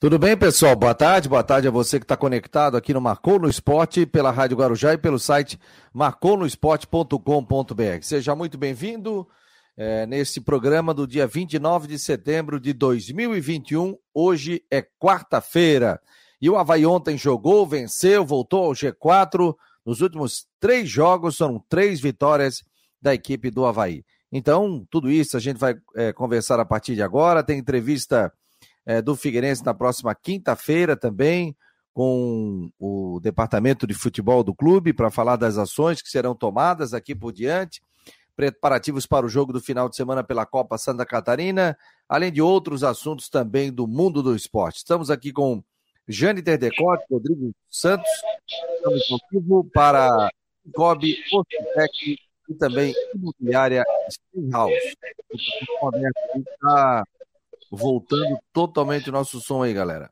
Tudo bem, pessoal? Boa tarde, boa tarde a você que está conectado aqui no Marcou no Esporte, pela Rádio Guarujá e pelo site marconosport.com.br. Seja muito bem-vindo é, nesse programa do dia 29 de setembro de 2021. Hoje é quarta-feira e o Havaí ontem jogou, venceu, voltou ao G4. Nos últimos três jogos, são três vitórias da equipe do Havaí. Então, tudo isso a gente vai é, conversar a partir de agora. Tem entrevista é, do Figueirense na próxima quinta-feira também, com o departamento de futebol do clube, para falar das ações que serão tomadas aqui por diante, preparativos para o jogo do final de semana pela Copa Santa Catarina, além de outros assuntos também do mundo do esporte. Estamos aqui com Jane Terdecote, Rodrigo Santos, estamos contigo para Cobb, Postec e também Imobiliária Springhouse. Está voltando totalmente o nosso som aí, galera.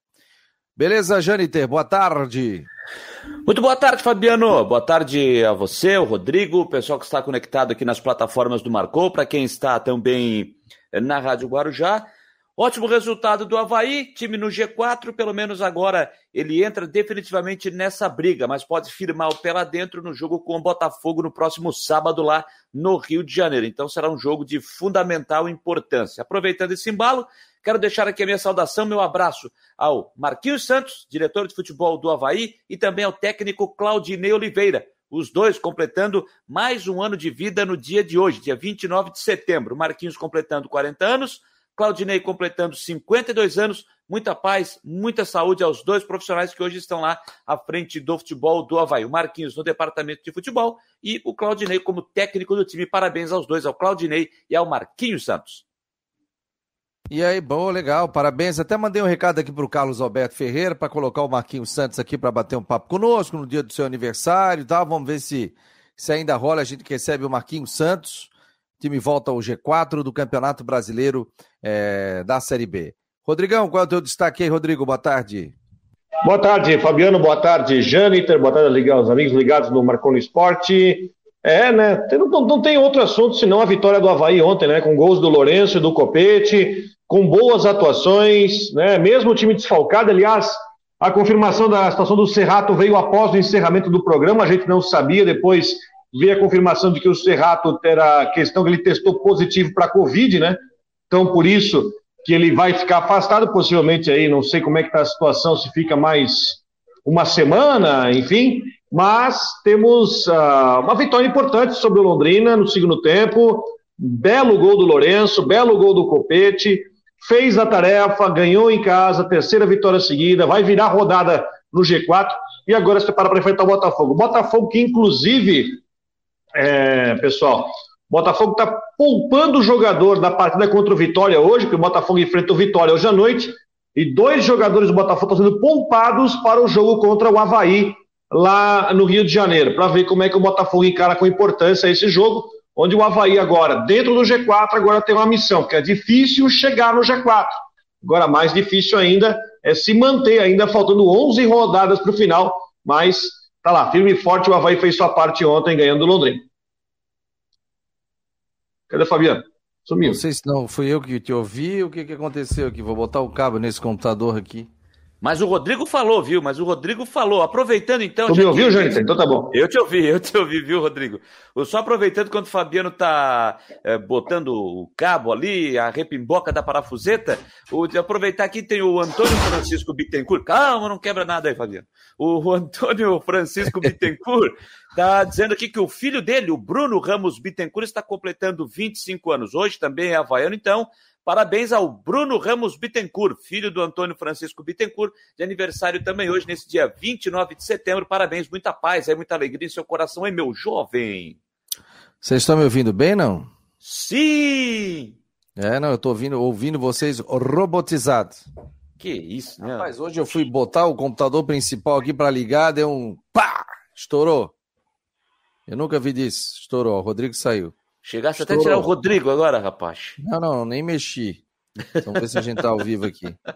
Beleza, Janiter? Boa tarde. Muito boa tarde, Fabiano. Boa tarde a você, o Rodrigo, o pessoal que está conectado aqui nas plataformas do Marcou, para quem está também na Rádio Guarujá. Ótimo resultado do Havaí, time no G4, pelo menos agora ele entra definitivamente nessa briga, mas pode firmar o pé lá dentro no jogo com o Botafogo no próximo sábado lá no Rio de Janeiro. Então será um jogo de fundamental importância. Aproveitando esse embalo, quero deixar aqui a minha saudação, meu abraço ao Marquinhos Santos, diretor de futebol do Havaí, e também ao técnico Claudinei Oliveira, os dois completando mais um ano de vida no dia de hoje, dia 29 de setembro. Marquinhos completando 40 anos, Claudinei completando 52 anos. Muita paz, muita saúde aos dois profissionais que hoje estão lá à frente do futebol do Havaí. O Marquinhos no departamento de futebol e o Claudinei como técnico do time. Parabéns aos dois, ao Claudinei e ao Marquinhos Santos. E aí, bom, legal, parabéns. Até mandei um recado aqui para o Carlos Alberto Ferreira para colocar o Marquinhos Santos aqui para bater um papo conosco no dia do seu aniversário e tal. Vamos ver se, se ainda rola. A gente recebe o Marquinhos Santos. O time volta ao G4 do Campeonato Brasileiro é, da Série B. Rodrigão, qual é o teu destaque aí, Rodrigo? Boa tarde. Boa tarde, Fabiano. Boa tarde, Jâniter. Boa tarde aos amigos ligados no Marconi Esporte. É, né? Não, não, tem outro assunto senão a vitória do Havaí ontem, né? Com gols do Lourenço e do Copete, com boas atuações, né? Mesmo o time desfalcado, aliás, a confirmação da situação do Serrato veio após o encerramento do programa, a gente não sabia, depois veio a confirmação de que o Serrato terá questão que ele testou positivo para a Covid, né? Então, por isso que ele vai ficar afastado, possivelmente aí, não sei como é que está a situação, se fica mais uma semana, enfim, mas temos uh, uma vitória importante sobre o Londrina no segundo tempo, belo gol do Lourenço, belo gol do Copete, fez a tarefa, ganhou em casa, terceira vitória seguida, vai virar rodada no G4 e agora se prepara para enfrentar o Botafogo. Botafogo que, inclusive, é, pessoal, Botafogo está poupando o jogador da partida contra o Vitória hoje, que o Botafogo enfrenta o Vitória hoje à noite, e dois jogadores do Botafogo estão sendo poupados para o jogo contra o Havaí, lá no Rio de Janeiro, para ver como é que o Botafogo encara com importância esse jogo, onde o Havaí agora, dentro do G4, agora tem uma missão, que é difícil chegar no G4. Agora, mais difícil ainda é se manter, ainda faltando 11 rodadas para o final, mas tá lá, firme e forte, o Havaí fez sua parte ontem, ganhando o Londrina. Cadê Fabiano? Sumiu. Não sei se não fui eu que te ouvi, o que, que aconteceu aqui? Vou botar o cabo nesse computador aqui. Mas o Rodrigo falou, viu? Mas o Rodrigo falou. Aproveitando então. Tu me ouviu, gente? Então tá bom. Eu te ouvi, eu te ouvi, viu, Rodrigo? Só aproveitando quando o Fabiano tá é, botando o cabo ali, a repimboca da parafuseta, o, aproveitar aqui tem o Antônio Francisco Bittencourt. Calma, não quebra nada aí, Fabiano. O Antônio Francisco Bittencourt tá dizendo aqui que o filho dele, o Bruno Ramos Bittencourt, está completando 25 anos. Hoje também é havaiano, então Parabéns ao Bruno Ramos Bittencourt, filho do Antônio Francisco Bittencourt, de aniversário também hoje, nesse dia 29 de setembro. Parabéns, muita paz, é muita alegria em seu coração, hein, meu jovem? Vocês estão me ouvindo bem, não? Sim! É, não, eu estou ouvindo, ouvindo vocês robotizados. Que isso, né? Rapaz, hoje eu fui botar o computador principal aqui para ligar, deu um pá! Estourou. Eu nunca vi disso. Estourou. O Rodrigo saiu. Chegasse Estourou. até tirar o Rodrigo agora, rapaz. Não, não, nem mexi. Vamos ver se a gente tá ao vivo aqui.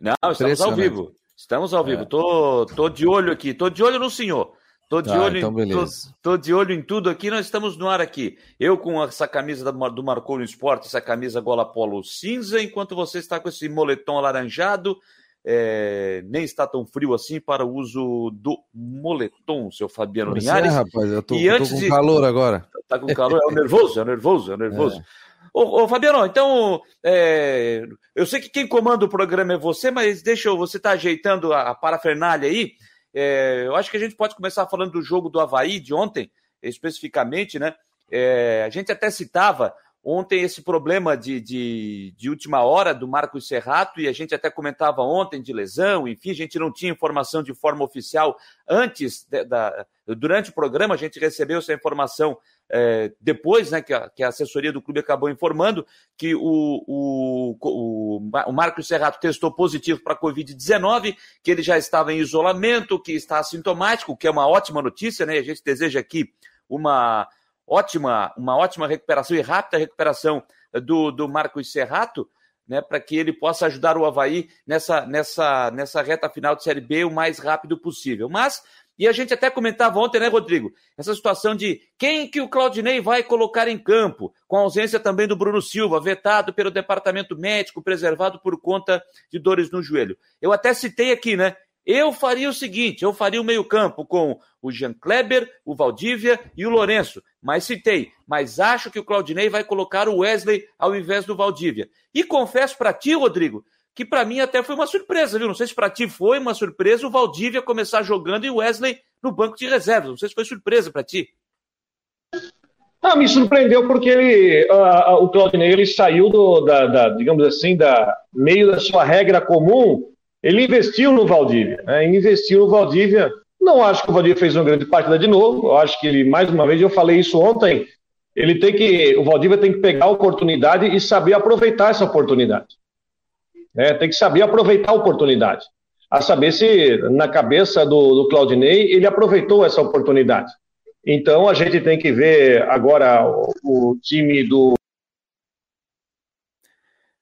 Não, estamos ao vivo. Estamos ao vivo. É. Tô, tô de olho aqui. Tô de olho no senhor. Tô de, ah, olho então em, tô, tô, de olho em tudo aqui, nós estamos no ar aqui. Eu com essa camisa do Marcou no Esporte, essa camisa gola polo cinza, enquanto você está com esse moletom alaranjado, é, nem está tão frio assim para o uso do moletom, seu Fabiano pois Linhares. É, rapaz, eu tô, e antes tô com de... calor agora. Tá com calor, é o nervoso, é o nervoso, é o nervoso. É. Ô, ô, Fabiano, então, é, eu sei que quem comanda o programa é você, mas deixa eu, você tá ajeitando a, a parafernália aí. É, eu acho que a gente pode começar falando do jogo do Havaí de ontem, especificamente, né? É, a gente até citava ontem esse problema de, de, de, última hora do Marcos Serrato, e a gente até comentava ontem de lesão, enfim, a gente não tinha informação de forma oficial antes, de, da, durante o programa, a gente recebeu essa informação é, depois, né, que a, que a, assessoria do clube acabou informando que o, o, o, o Marcos Serrato testou positivo para a Covid-19, que ele já estava em isolamento, que está assintomático, que é uma ótima notícia, né? A gente deseja aqui uma ótima, uma ótima recuperação e rápida recuperação do, do Marcos Serrato, né, para que ele possa ajudar o Havaí nessa, nessa, nessa reta final de Série B o mais rápido possível. Mas e a gente até comentava ontem, né, Rodrigo? Essa situação de quem que o Claudinei vai colocar em campo, com a ausência também do Bruno Silva, vetado pelo departamento médico, preservado por conta de dores no joelho. Eu até citei aqui, né? Eu faria o seguinte: eu faria o meio-campo com o Jean Kleber, o Valdívia e o Lourenço. Mas citei, mas acho que o Claudinei vai colocar o Wesley ao invés do Valdívia. E confesso para ti, Rodrigo, que para mim até foi uma surpresa, viu? Não sei se para ti foi uma surpresa o Valdívia começar jogando e o Wesley no banco de reservas. Não sei se foi surpresa para ti. Ah, me surpreendeu porque ele, uh, o Claudinei ele saiu do, da, da, digamos assim, da meio da sua regra comum. Ele investiu no Valdívia, né? investiu no Valdívia. Não acho que o Valdívia fez uma grande partida de novo. Eu acho que ele, mais uma vez, eu falei isso ontem. Ele tem que, o Valdívia tem que pegar a oportunidade e saber aproveitar essa oportunidade. Né? Tem que saber aproveitar a oportunidade. A saber se, na cabeça do, do Claudinei, ele aproveitou essa oportunidade. Então, a gente tem que ver agora o, o time do.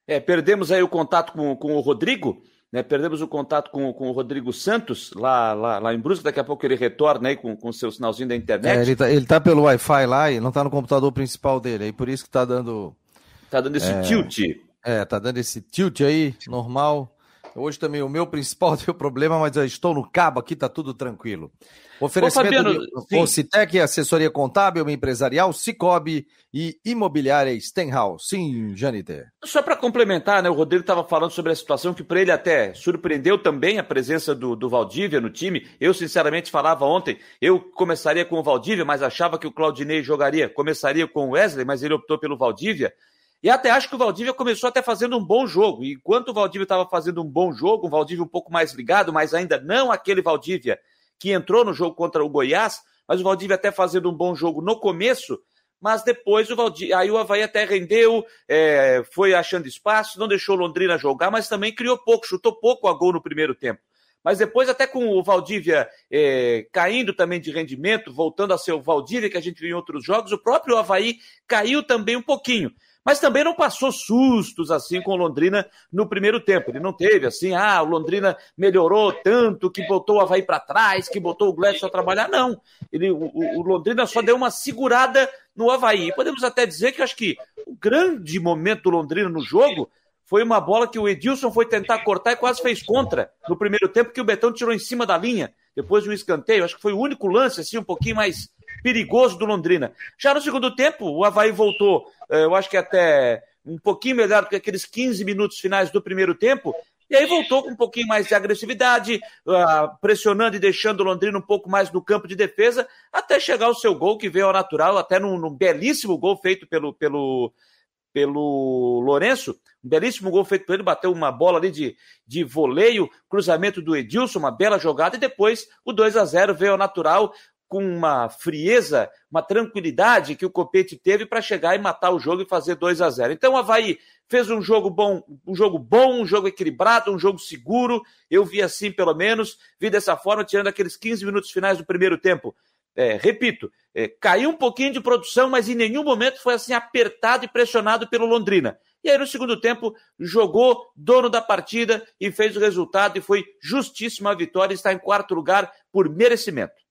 É, perdemos aí o contato com, com o Rodrigo, né? Perdemos o contato com, com o Rodrigo Santos, lá, lá, lá em Brusque. Daqui a pouco ele retorna aí com o seu sinalzinho da internet. É, ele, tá, ele tá pelo Wi-Fi lá e não está no computador principal dele, aí por isso que está dando. Está dando esse é... tilt. É, tá dando esse tilt aí, normal. Hoje também o meu principal deu problema, mas eu estou no cabo aqui, tá tudo tranquilo. Oferecimento Ô, Fabiano, Citec, assessoria contábil, empresarial, Cicobi e imobiliária Stenhouse. Sim, Janiter. Só para complementar, né, o Rodrigo estava falando sobre a situação que para ele até surpreendeu também a presença do, do Valdívia no time. Eu, sinceramente, falava ontem, eu começaria com o Valdívia, mas achava que o Claudinei jogaria. Começaria com o Wesley, mas ele optou pelo Valdívia. E até acho que o Valdívia começou até fazendo um bom jogo. E enquanto o Valdívia estava fazendo um bom jogo, um Valdívia um pouco mais ligado, mas ainda não aquele Valdívia que entrou no jogo contra o Goiás, mas o Valdívia até fazendo um bom jogo no começo, mas depois o Valdívia, aí o Havaí até rendeu, é, foi achando espaço, não deixou Londrina jogar, mas também criou pouco, chutou pouco a gol no primeiro tempo. Mas depois, até com o Valdívia é, caindo também de rendimento, voltando a ser o Valdívia que a gente viu em outros jogos, o próprio Havaí caiu também um pouquinho mas também não passou sustos assim com o Londrina no primeiro tempo. Ele não teve assim, ah, o Londrina melhorou tanto que botou o Havaí para trás, que botou o Gladson a trabalhar. Não. Ele, o, o, Londrina só deu uma segurada no Havaí. E podemos até dizer que acho que o grande momento do Londrina no jogo foi uma bola que o Edilson foi tentar cortar e quase fez contra no primeiro tempo, que o Betão tirou em cima da linha, depois de um escanteio. Acho que foi o único lance, assim, um pouquinho mais perigoso do Londrina. Já no segundo tempo, o Havaí voltou, eh, eu acho que até um pouquinho melhor do que aqueles 15 minutos finais do primeiro tempo, e aí voltou com um pouquinho mais de agressividade, uh, pressionando e deixando o Londrina um pouco mais no campo de defesa, até chegar ao seu gol, que veio ao natural, até num, num belíssimo gol feito pelo, pelo, pelo Lourenço, um belíssimo gol feito por ele, bateu uma bola ali de, de voleio, cruzamento do Edilson, uma bela jogada, e depois o 2 a 0 veio ao natural, com uma frieza, uma tranquilidade que o Copete teve para chegar e matar o jogo e fazer 2 a 0. Então o Havaí fez um jogo bom, um jogo bom, um jogo equilibrado, um jogo seguro. Eu vi assim, pelo menos, vi dessa forma, tirando aqueles 15 minutos finais do primeiro tempo. É, repito, é, caiu um pouquinho de produção, mas em nenhum momento foi assim apertado e pressionado pelo Londrina. E aí, no segundo tempo, jogou dono da partida e fez o resultado, e foi justíssima a vitória, está em quarto lugar por merecimento.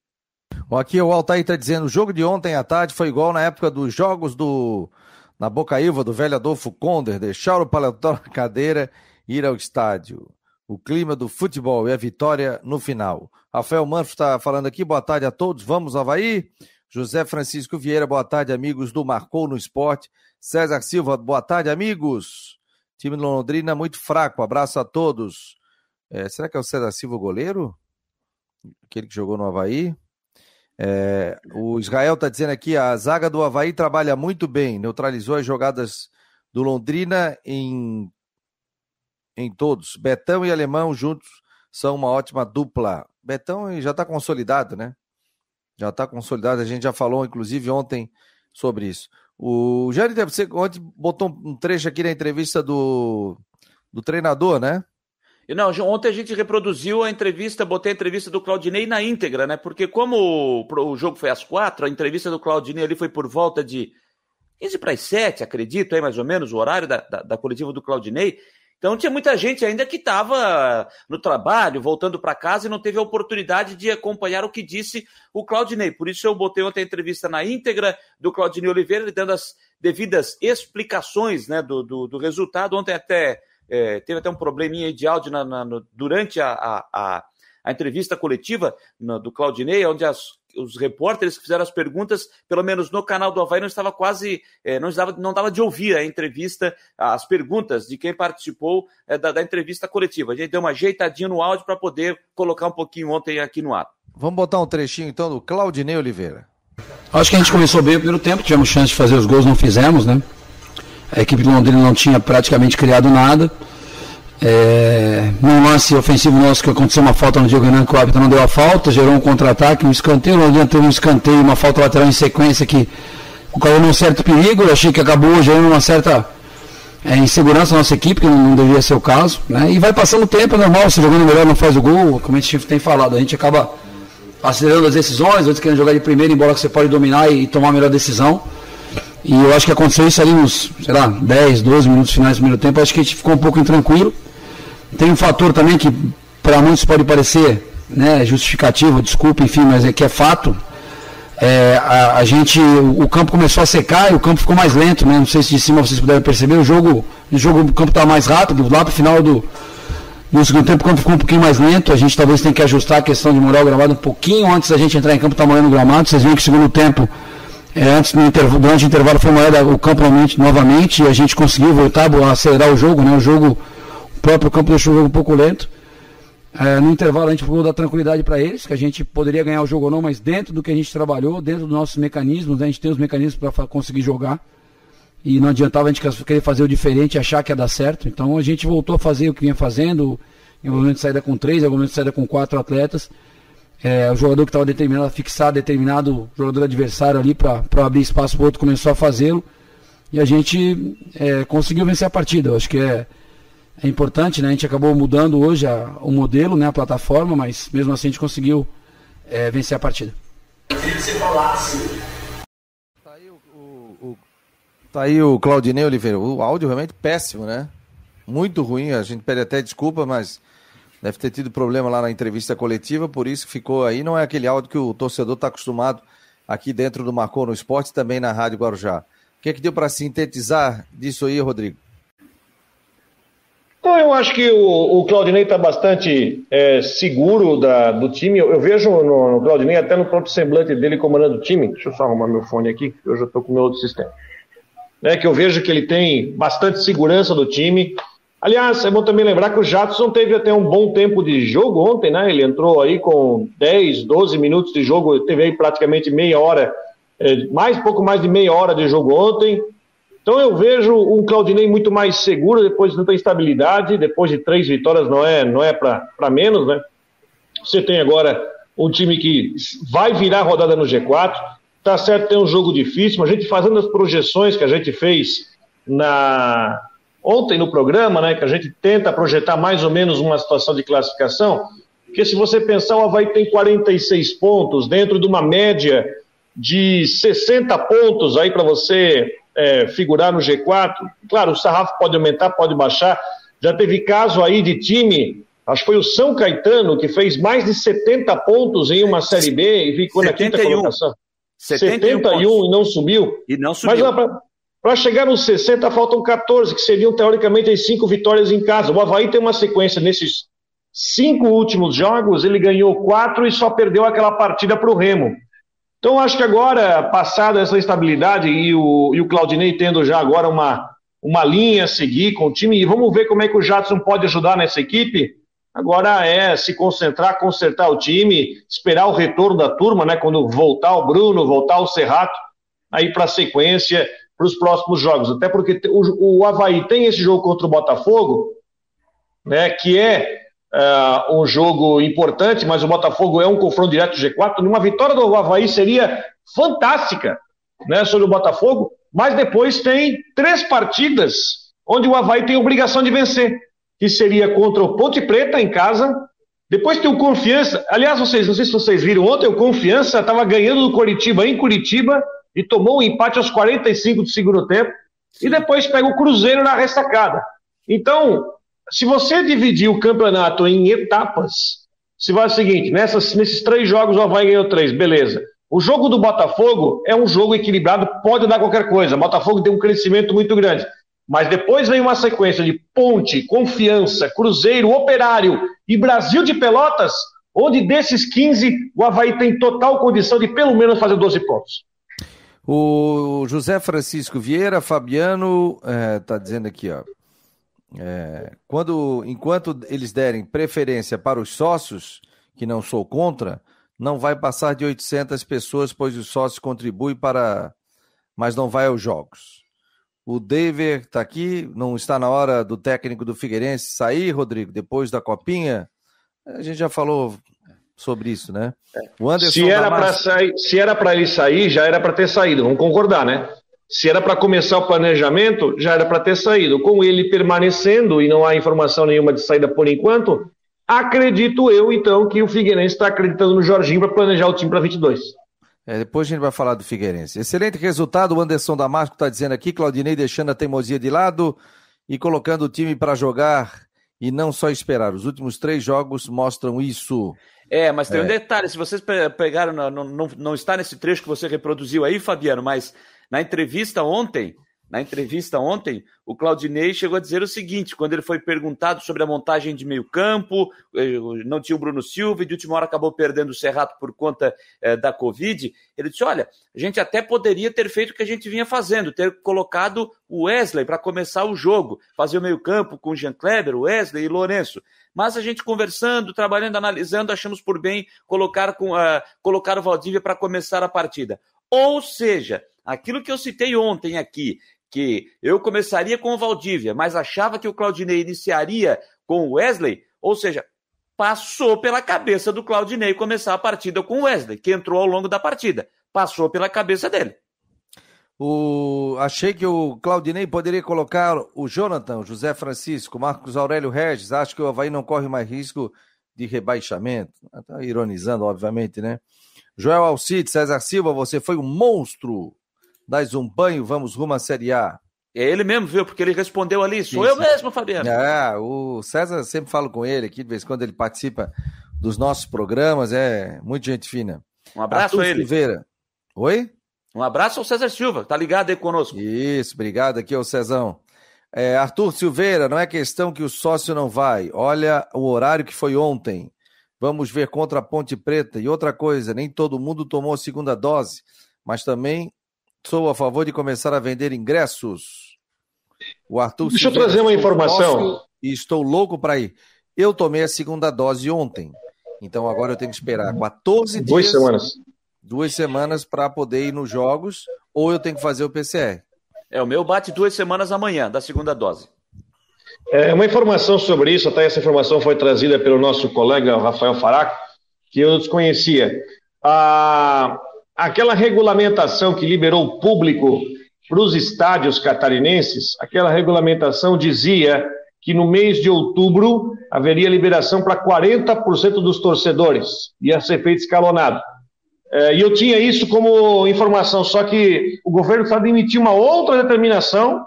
Aqui o Altair está dizendo: o jogo de ontem à tarde foi igual na época dos jogos do na Bocaiúva do velho Adolfo Conder, deixar o paletó na cadeira e ir ao estádio. O clima do futebol e a vitória no final. Rafael Manfro está falando aqui, boa tarde a todos, vamos Havaí. José Francisco Vieira, boa tarde, amigos do Marcou no Esporte. César Silva, boa tarde, amigos. Time de Londrina muito fraco, abraço a todos. É, será que é o César Silva o goleiro? Aquele que jogou no Havaí? É, o Israel está dizendo aqui: a zaga do Havaí trabalha muito bem, neutralizou as jogadas do Londrina em, em todos. Betão e Alemão juntos são uma ótima dupla. Betão já está consolidado, né? Já está consolidado. A gente já falou, inclusive, ontem sobre isso. O Jâniter, você ontem botou um trecho aqui na entrevista do, do treinador, né? Não, ontem a gente reproduziu a entrevista, botei a entrevista do Claudinei na íntegra, né? Porque como o, jogo foi às quatro, a entrevista do Claudinei ali foi por volta de 15 para as 7, acredito, aí mais ou menos, o horário da, da, da coletiva do Claudinei. Então tinha muita gente ainda que estava no trabalho, voltando para casa e não teve a oportunidade de acompanhar o que disse o Claudinei. Por isso eu botei ontem a entrevista na íntegra do Claudinei Oliveira, dando as devidas explicações né, do, do, do resultado. Ontem até é, teve até um probleminha de áudio na, na, no, durante a, a, a, entrevista coletiva no, do Claudinei, onde as, os repórteres que fizeram as perguntas, pelo menos no canal do Havaí, não estava quase, é, não, estava, não dava de ouvir a entrevista, as perguntas de quem participou é, da, da, entrevista coletiva. A gente deu uma ajeitadinha no áudio para poder colocar um pouquinho ontem aqui no ar. Vamos botar um trechinho então do Claudinei Oliveira. Acho que a gente começou bem o primeiro tempo, tivemos chance de fazer os gols, não fizemos, né? A equipe do Londrina não tinha praticamente criado nada. É, num lance ofensivo nosso que aconteceu uma falta no Diego Renan, que o árbitro não deu a falta, gerou um contra-ataque, um escanteio, o Londrina teve um escanteio, uma falta lateral em sequência que ocorreu um certo perigo, eu achei que acabou gerando uma certa é, insegurança na nossa equipe, que não, não devia ser o caso, né? E vai passando o tempo, é normal, se jogando melhor não faz o gol, como a gente tem falado, a gente acaba acelerando as decisões, antes querendo jogar de primeira, embora que você pode dominar e, e tomar a melhor decisão. E eu acho que aconteceu isso ali nos, sei lá, 10, 12 minutos finais do primeiro tempo. Acho que a gente ficou um pouco intranquilo. Tem um fator também que para muitos pode parecer né, justificativo, desculpa, enfim, mas é que é fato. É, a, a, gente, o campo começou a secar e o campo ficou mais lento, né? Não sei se de cima vocês puderam perceber, o jogo, o jogo o campo estava mais rápido, lá para o final do, no segundo tempo o campo ficou um pouquinho mais lento, a gente talvez tenha que ajustar a questão de morar o gramado um pouquinho antes da gente entrar em campo, tá molhando o gramado, vocês viram que o segundo tempo é, antes no intervalo, durante o intervalo foi maior o campo novamente, novamente e a gente conseguiu voltar a acelerar o jogo, né? O jogo, o próprio campo deixou o jogo um pouco lento. É, no intervalo a gente procurou dar tranquilidade para eles, que a gente poderia ganhar o jogo ou não, mas dentro do que a gente trabalhou, dentro dos nossos mecanismos, né? a gente tem os mecanismos para conseguir jogar. E não adiantava a gente querer fazer o diferente e achar que ia dar certo. Então a gente voltou a fazer o que vinha fazendo, em algum momento de saída com três, em algum momento de saída com quatro atletas é, o jogador que estava determinado a fixar determinado jogador adversário ali para abrir espaço para o outro começou a fazê-lo e a gente é, conseguiu vencer a partida. Eu acho que é, é importante, né? A gente acabou mudando hoje a, o modelo, né, a plataforma, mas mesmo assim a gente conseguiu é, vencer a partida. Tá aí o, o, o, tá aí o Claudinei Oliveira. O áudio realmente péssimo, né? Muito ruim. A gente pede até desculpa, mas Deve ter tido problema lá na entrevista coletiva, por isso ficou aí. Não é aquele áudio que o torcedor está acostumado aqui dentro do Marcou no Esporte também na Rádio Guarujá. O que é que deu para sintetizar disso aí, Rodrigo? Então, eu acho que o, o Claudinei está bastante é, seguro da, do time. Eu, eu vejo no, no, Claudinei, até no próprio semblante dele comandando o time. Deixa eu só arrumar meu fone aqui, que eu já estou com meu outro sistema. É, que eu vejo que ele tem bastante segurança do time. Aliás, é bom também lembrar que o Jadson teve até um bom tempo de jogo ontem, né? Ele entrou aí com 10, 12 minutos de jogo, teve aí praticamente meia hora, é, mais pouco mais de meia hora de jogo ontem. Então eu vejo um Claudinei muito mais seguro depois de tanta instabilidade, depois de três vitórias não é, não é para menos, né? Você tem agora um time que vai virar rodada no G4, tá certo, tem um jogo difícil, mas a gente fazendo as projeções que a gente fez na ontem no programa, né, que a gente tenta projetar mais ou menos uma situação de classificação, porque se você pensar, o Havaí tem 46 pontos, dentro de uma média de 60 pontos aí para você é, figurar no G4. Claro, o sarrafo pode aumentar, pode baixar. Já teve caso aí de time Acho que foi o São Caetano que fez mais de 70 pontos em uma Série B e ficou 71. na quinta colocação. 71, 71 e não subiu. E não subiu. Mas para chegar nos 60 faltam 14, que seriam teoricamente as cinco vitórias em casa. O Havaí tem uma sequência nesses cinco últimos jogos, ele ganhou quatro e só perdeu aquela partida para o Remo. Então acho que agora, passada essa estabilidade e o, e o Claudinei tendo já agora uma, uma linha a seguir com o time, e vamos ver como é que o Jadson pode ajudar nessa equipe. Agora é se concentrar, consertar o time, esperar o retorno da turma, né? Quando voltar o Bruno, voltar o Serrato, aí para a sequência, para os próximos jogos. Até porque o, o Havaí tem esse jogo contra o Botafogo, né? Que é uh, um jogo importante, mas o Botafogo é um confronto direto do G4. Uma vitória do Havaí seria fantástica, né? Sobre o Botafogo, mas depois tem três partidas onde o Havaí tem obrigação de vencer que seria contra o Ponte Preta em casa. Depois tem o Confiança. Aliás, vocês, não sei se vocês viram ontem, o Confiança estava ganhando do Curitiba em Curitiba e tomou um empate aos 45 do segundo tempo. E depois pega o Cruzeiro na ressacada. Então, se você dividir o campeonato em etapas, se vai o seguinte: nessas, nesses três jogos o Havaí ganhou três, beleza. O jogo do Botafogo é um jogo equilibrado, pode dar qualquer coisa. O Botafogo tem um crescimento muito grande. Mas depois vem uma sequência de Ponte, Confiança, Cruzeiro, Operário e Brasil de Pelotas, onde desses 15 o Havaí tem total condição de pelo menos fazer 12 pontos. O José Francisco Vieira, Fabiano, está é, dizendo aqui, ó. É, quando, enquanto eles derem preferência para os sócios, que não sou contra, não vai passar de 800 pessoas, pois os sócios contribuem para, mas não vai aos jogos. O David está aqui, não está na hora do técnico do Figueirense sair, Rodrigo, depois da copinha? A gente já falou sobre isso, né? O Anderson se era para sair, se era para ele sair, já era para ter saído, vamos concordar, né? Se era para começar o planejamento, já era para ter saído. Com ele permanecendo e não há informação nenhuma de saída por enquanto, acredito eu então que o Figueirense está acreditando no Jorginho para planejar o time para 22. É, depois a gente vai falar do Figueirense. Excelente resultado, o Anderson Damasco está dizendo aqui, Claudinei deixando a teimosia de lado e colocando o time para jogar e não só esperar. Os últimos três jogos mostram isso. É, mas tem é. um detalhe, se vocês pegaram, não, não, não está nesse trecho que você reproduziu aí, Fabiano, mas na entrevista ontem, na entrevista ontem, o Claudinei chegou a dizer o seguinte: quando ele foi perguntado sobre a montagem de meio campo, eh, não tinha o Bruno Silva e de última hora acabou perdendo o Serrato por conta eh, da Covid. Ele disse: olha, a gente até poderia ter feito o que a gente vinha fazendo, ter colocado o Wesley para começar o jogo, fazer o meio campo com o Jean Kleber, o Wesley e Lourenço. Mas a gente conversando, trabalhando, analisando, achamos por bem colocar, com, uh, colocar o Valdívia para começar a partida. Ou seja, aquilo que eu citei ontem aqui, que eu começaria com o Valdívia, mas achava que o Claudinei iniciaria com o Wesley, ou seja, passou pela cabeça do Claudinei começar a partida com o Wesley, que entrou ao longo da partida. Passou pela cabeça dele. O... Achei que o Claudinei poderia colocar o Jonathan, o José Francisco, Marcos Aurélio Regis. Acho que o Havaí não corre mais risco de rebaixamento. Está ironizando, obviamente, né? Joel Alcide, César Silva, você foi um monstro dás um banho, vamos rumo à Série A. É ele mesmo, viu? Porque ele respondeu ali, sou sim, eu mesmo, Fabiano. É, o César sempre falo com ele aqui, de vez em quando ele participa dos nossos programas, é muito gente fina. Um abraço Arthur a ele. Silveira. Oi? Um abraço ao César Silva, tá ligado aí conosco. Isso, obrigado aqui ao Cezão. É, Arthur Silveira, não é questão que o sócio não vai. Olha o horário que foi ontem. Vamos ver contra a Ponte Preta. E outra coisa, nem todo mundo tomou a segunda dose, mas também Sou a favor de começar a vender ingressos. O Arthur Deixa eu trazer uma informação. E estou louco para ir. Eu tomei a segunda dose ontem. Então agora eu tenho que esperar 14 dias. Duas semanas. Duas semanas para poder ir nos jogos, ou eu tenho que fazer o PCR. É, o meu bate duas semanas amanhã, da segunda dose. É, uma informação sobre isso, até essa informação foi trazida pelo nosso colega Rafael Faraco, que eu desconhecia. A, aquela regulamentação que liberou o público para os estádios catarinenses, aquela regulamentação dizia que no mês de outubro haveria liberação para 40% dos torcedores, ia ser feito escalonado. É, e eu tinha isso como informação, só que o governo está emitiu uma outra determinação,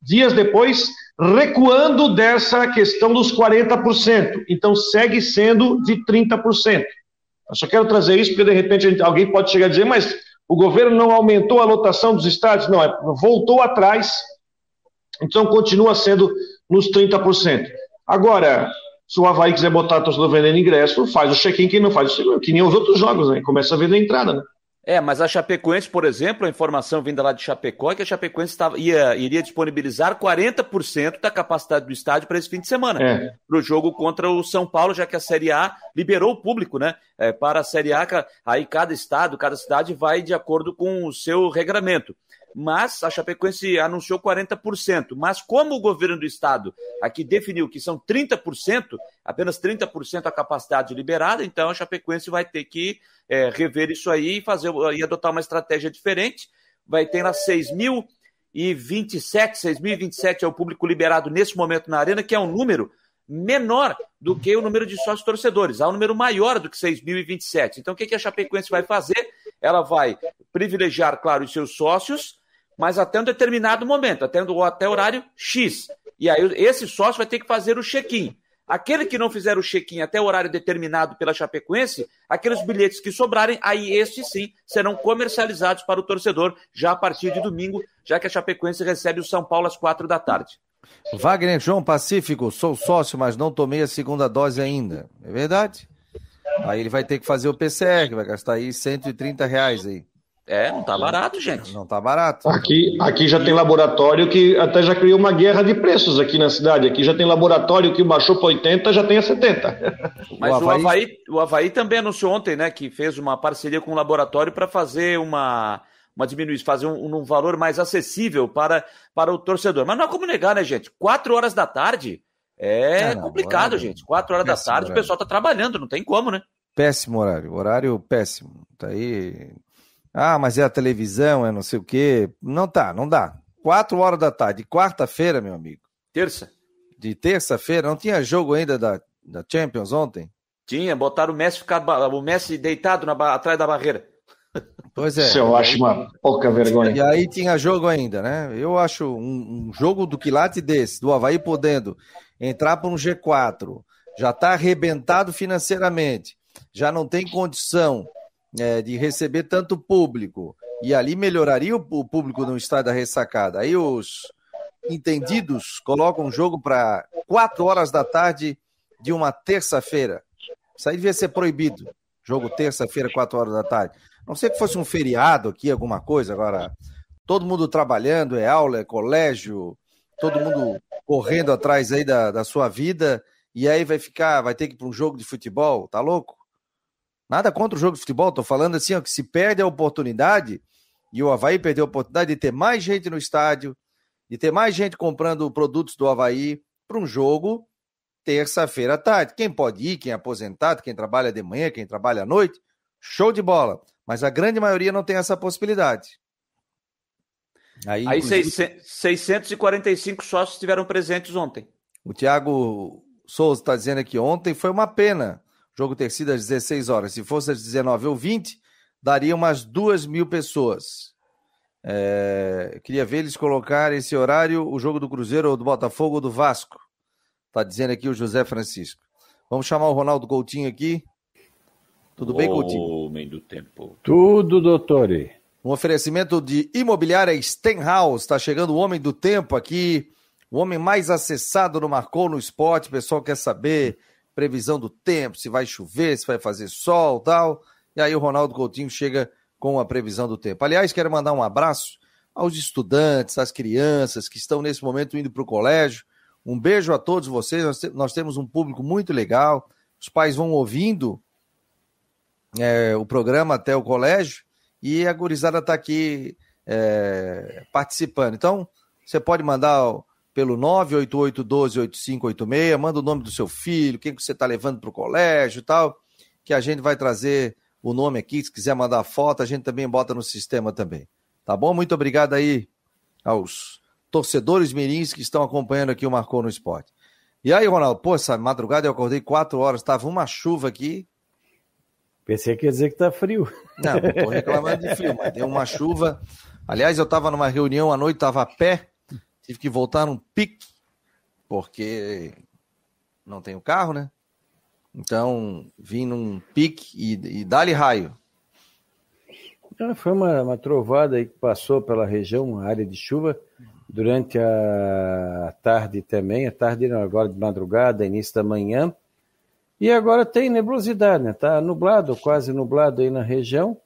dias depois, recuando dessa questão dos 40%. Então, segue sendo de 30%. Eu só quero trazer isso porque, de repente, alguém pode chegar a dizer, mas o governo não aumentou a lotação dos estádios? Não, é, voltou atrás, então continua sendo nos 30%. Agora, se o Havaí quiser botar a torcida vendendo ingresso, faz o check-in, quem não faz, que nem os outros jogos, né? Começa a vender entrada, né? É, mas a Chapecoense, por exemplo, a informação vinda lá de Chapecó é que a Chapecoense tava, ia, iria disponibilizar 40% da capacidade do estádio para esse fim de semana, é. para o jogo contra o São Paulo, já que a Série A liberou o público, né? É, para a Série A, aí cada estado, cada cidade vai de acordo com o seu regramento mas a Chapecoense anunciou 40%. Mas como o governo do estado aqui definiu que são 30%, apenas 30% a capacidade liberada, então a Chapecoense vai ter que é, rever isso aí e fazer e adotar uma estratégia diferente. Vai ter lá 6.027, 6.027 é o público liberado nesse momento na arena, que é um número menor do que o número de sócios torcedores. Há um número maior do que 6.027. Então, o que a Chapecoense vai fazer? Ela vai privilegiar, claro, os seus sócios, mas até um determinado momento, até, até horário X. E aí esse sócio vai ter que fazer o check-in. Aquele que não fizer o check-in até o horário determinado pela Chapecoense, aqueles bilhetes que sobrarem, aí estes sim serão comercializados para o torcedor já a partir de domingo, já que a Chapecoense recebe o São Paulo às quatro da tarde. Wagner João Pacífico, sou sócio, mas não tomei a segunda dose ainda. É verdade? Aí ele vai ter que fazer o PCR, vai gastar aí 130 reais aí. É, não tá barato, gente. Não tá barato. Aqui, aqui já tem laboratório que até já criou uma guerra de preços aqui na cidade. Aqui já tem laboratório que baixou para 80, já tem a 70. Mas o Havaí... o Havaí, o Havaí também anunciou ontem, né, que fez uma parceria com o um laboratório para fazer uma uma diminuição, fazer um, um, valor mais acessível para, para o torcedor. Mas não há como negar, né, gente? Quatro horas da tarde é não, complicado, horário, gente. Quatro horas da tarde horário. o pessoal tá trabalhando, não tem como, né? Péssimo horário, horário péssimo. Tá aí ah, mas é a televisão, é não sei o quê. Não tá, não dá. Quatro horas da tarde, quarta-feira, meu amigo. Terça. De terça-feira, não tinha jogo ainda da, da Champions ontem? Tinha, botaram o Messi, ficar, o Messi deitado na, atrás da barreira. Pois é. Isso eu acho uma pouca vergonha. E aí tinha jogo ainda, né? Eu acho um, um jogo do quilate desse, do Havaí podendo entrar para um G4, já está arrebentado financeiramente, já não tem condição é, de receber tanto público, e ali melhoraria o, público no estádio da ressacada. Aí os entendidos colocam o jogo para 4 horas da tarde de uma terça-feira. Isso aí devia ser proibido. Jogo terça-feira, 4 horas da tarde. Não sei que fosse um feriado aqui, alguma coisa, agora todo mundo trabalhando, é aula, é colégio, todo mundo correndo atrás aí da, da sua vida, e aí vai ficar, vai ter que ir para um jogo de futebol, tá louco? Nada contra o jogo de futebol, tô falando assim, ó, que se perde a oportunidade, e o Havaí perdeu a oportunidade de ter mais gente no estádio, de ter mais gente comprando produtos do Havaí para um jogo terça-feira à tarde. Quem pode ir, quem é aposentado, quem trabalha de manhã, quem trabalha à noite, show de bola. Mas a grande maioria não tem essa possibilidade. Aí, Aí inclusive... 645 sócios estiveram presentes ontem. O Thiago Souza está dizendo aqui, ontem foi uma pena jogo ter sido às 16 horas. Se fosse às 19 ou 20, daria umas 2 mil pessoas. É, queria ver eles colocar esse horário, o jogo do Cruzeiro ou do Botafogo ou do Vasco. Tá dizendo aqui o José Francisco. Vamos chamar o Ronaldo Coutinho aqui. Tudo bem, Coutinho? Homem do tempo. Tudo, doutor. Um oferecimento de imobiliária Stenhouse. Está chegando o homem do tempo aqui. O homem mais acessado no Marcou no Esporte. O pessoal quer saber previsão do tempo, se vai chover, se vai fazer sol tal. E aí o Ronaldo Coutinho chega com a previsão do tempo. Aliás, quero mandar um abraço aos estudantes, às crianças que estão nesse momento indo para o colégio. Um beijo a todos vocês. Nós, te nós, temos um público muito legal. Os pais vão ouvindo é, o programa até o colégio e a gurizada está aqui é, participando. Então, você pode mandar pelo 988128586, manda o nome do seu filho, quem que você está levando para o colégio e tal, que a gente vai trazer o nome aqui, se quiser mandar foto, a gente também bota no sistema também. Tá bom? Muito obrigado aí aos torcedores mirins que estão acompanhando aqui o Marcou no Esporte. E aí, Ronaldo, pô, essa madrugada eu acordei quatro horas, estava uma chuva aqui. Pensei que ia dizer que tá frio. Não, não tô reclamando de frio, mas deu uma chuva. Aliás, eu estava numa reunião à noite, estava a pé, tive que voltar num pique. porque não tenho carro, né? Então, vim num pique e, e dá-lhe raio. Foi uma, uma trovada aí que passou pela região, uma área de chuva, durante a tarde também, a tarde não, agora de madrugada, início da manhã. E agora tem nebulosidade, né? Tá nublado, quase nublado aí na região.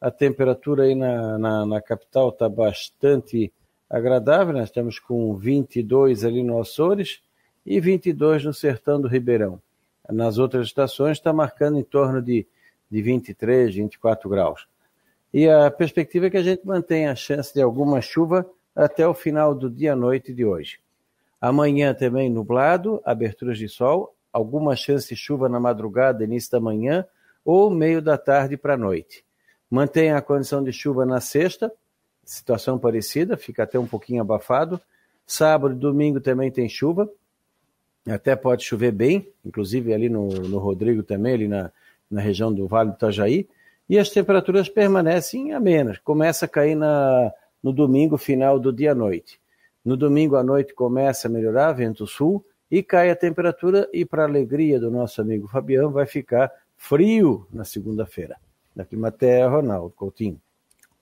A temperatura aí na, na, na capital está bastante agradável, nós estamos com 22 ali no Açores e 22 no Sertão do Ribeirão. Nas outras estações está marcando em torno de, de 23, 24 graus. E a perspectiva é que a gente mantenha a chance de alguma chuva até o final do dia à noite de hoje. Amanhã também nublado, aberturas de sol, alguma chance de chuva na madrugada, início da manhã ou meio da tarde para a noite. Mantenha a condição de chuva na sexta, situação parecida, fica até um pouquinho abafado. Sábado e domingo também tem chuva, até pode chover bem, inclusive ali no, no Rodrigo também, ali na, na região do Vale do Itajaí, e as temperaturas permanecem amenas. Começa a cair na, no domingo, final do dia à noite. No domingo à noite começa a melhorar, vento sul, e cai a temperatura, e para alegria do nosso amigo Fabiano, vai ficar frio na segunda-feira. Da Climaterra, Ronaldo Coutinho.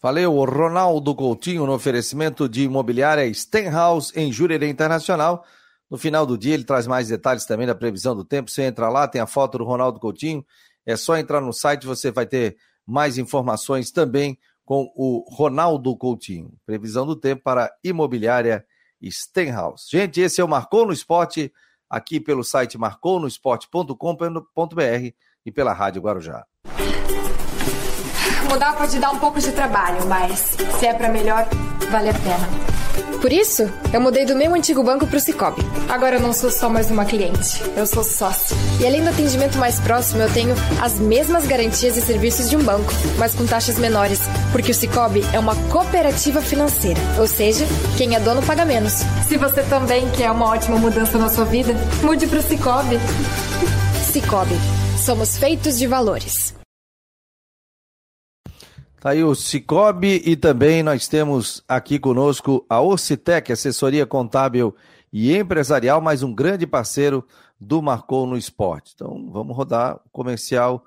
Valeu, Ronaldo Coutinho, no oferecimento de imobiliária Stenhouse em Jurerê Internacional. No final do dia, ele traz mais detalhes também da previsão do tempo. Você entra lá, tem a foto do Ronaldo Coutinho. É só entrar no site, você vai ter mais informações também com o Ronaldo Coutinho. Previsão do tempo para imobiliária Stenhouse. Gente, esse é o Marcou no Esporte, aqui pelo site marconosport.com.br e pela Rádio Guarujá. Mudar pode dar um pouco de trabalho, mas se é para melhor, vale a pena. Por isso, eu mudei do meu antigo banco para o Cicobi. Agora eu não sou só mais uma cliente, eu sou sócio. E além do atendimento mais próximo, eu tenho as mesmas garantias e serviços de um banco, mas com taxas menores, porque o Cicobi é uma cooperativa financeira, ou seja, quem é dono paga menos. Se você também quer uma ótima mudança na sua vida, mude para o Cicobi. Cicobi, somos feitos de valores. Tá aí o Cicobi e também nós temos aqui conosco a Orcitec, assessoria contábil e empresarial, mais um grande parceiro do Marcou no Esporte. Então vamos rodar o comercial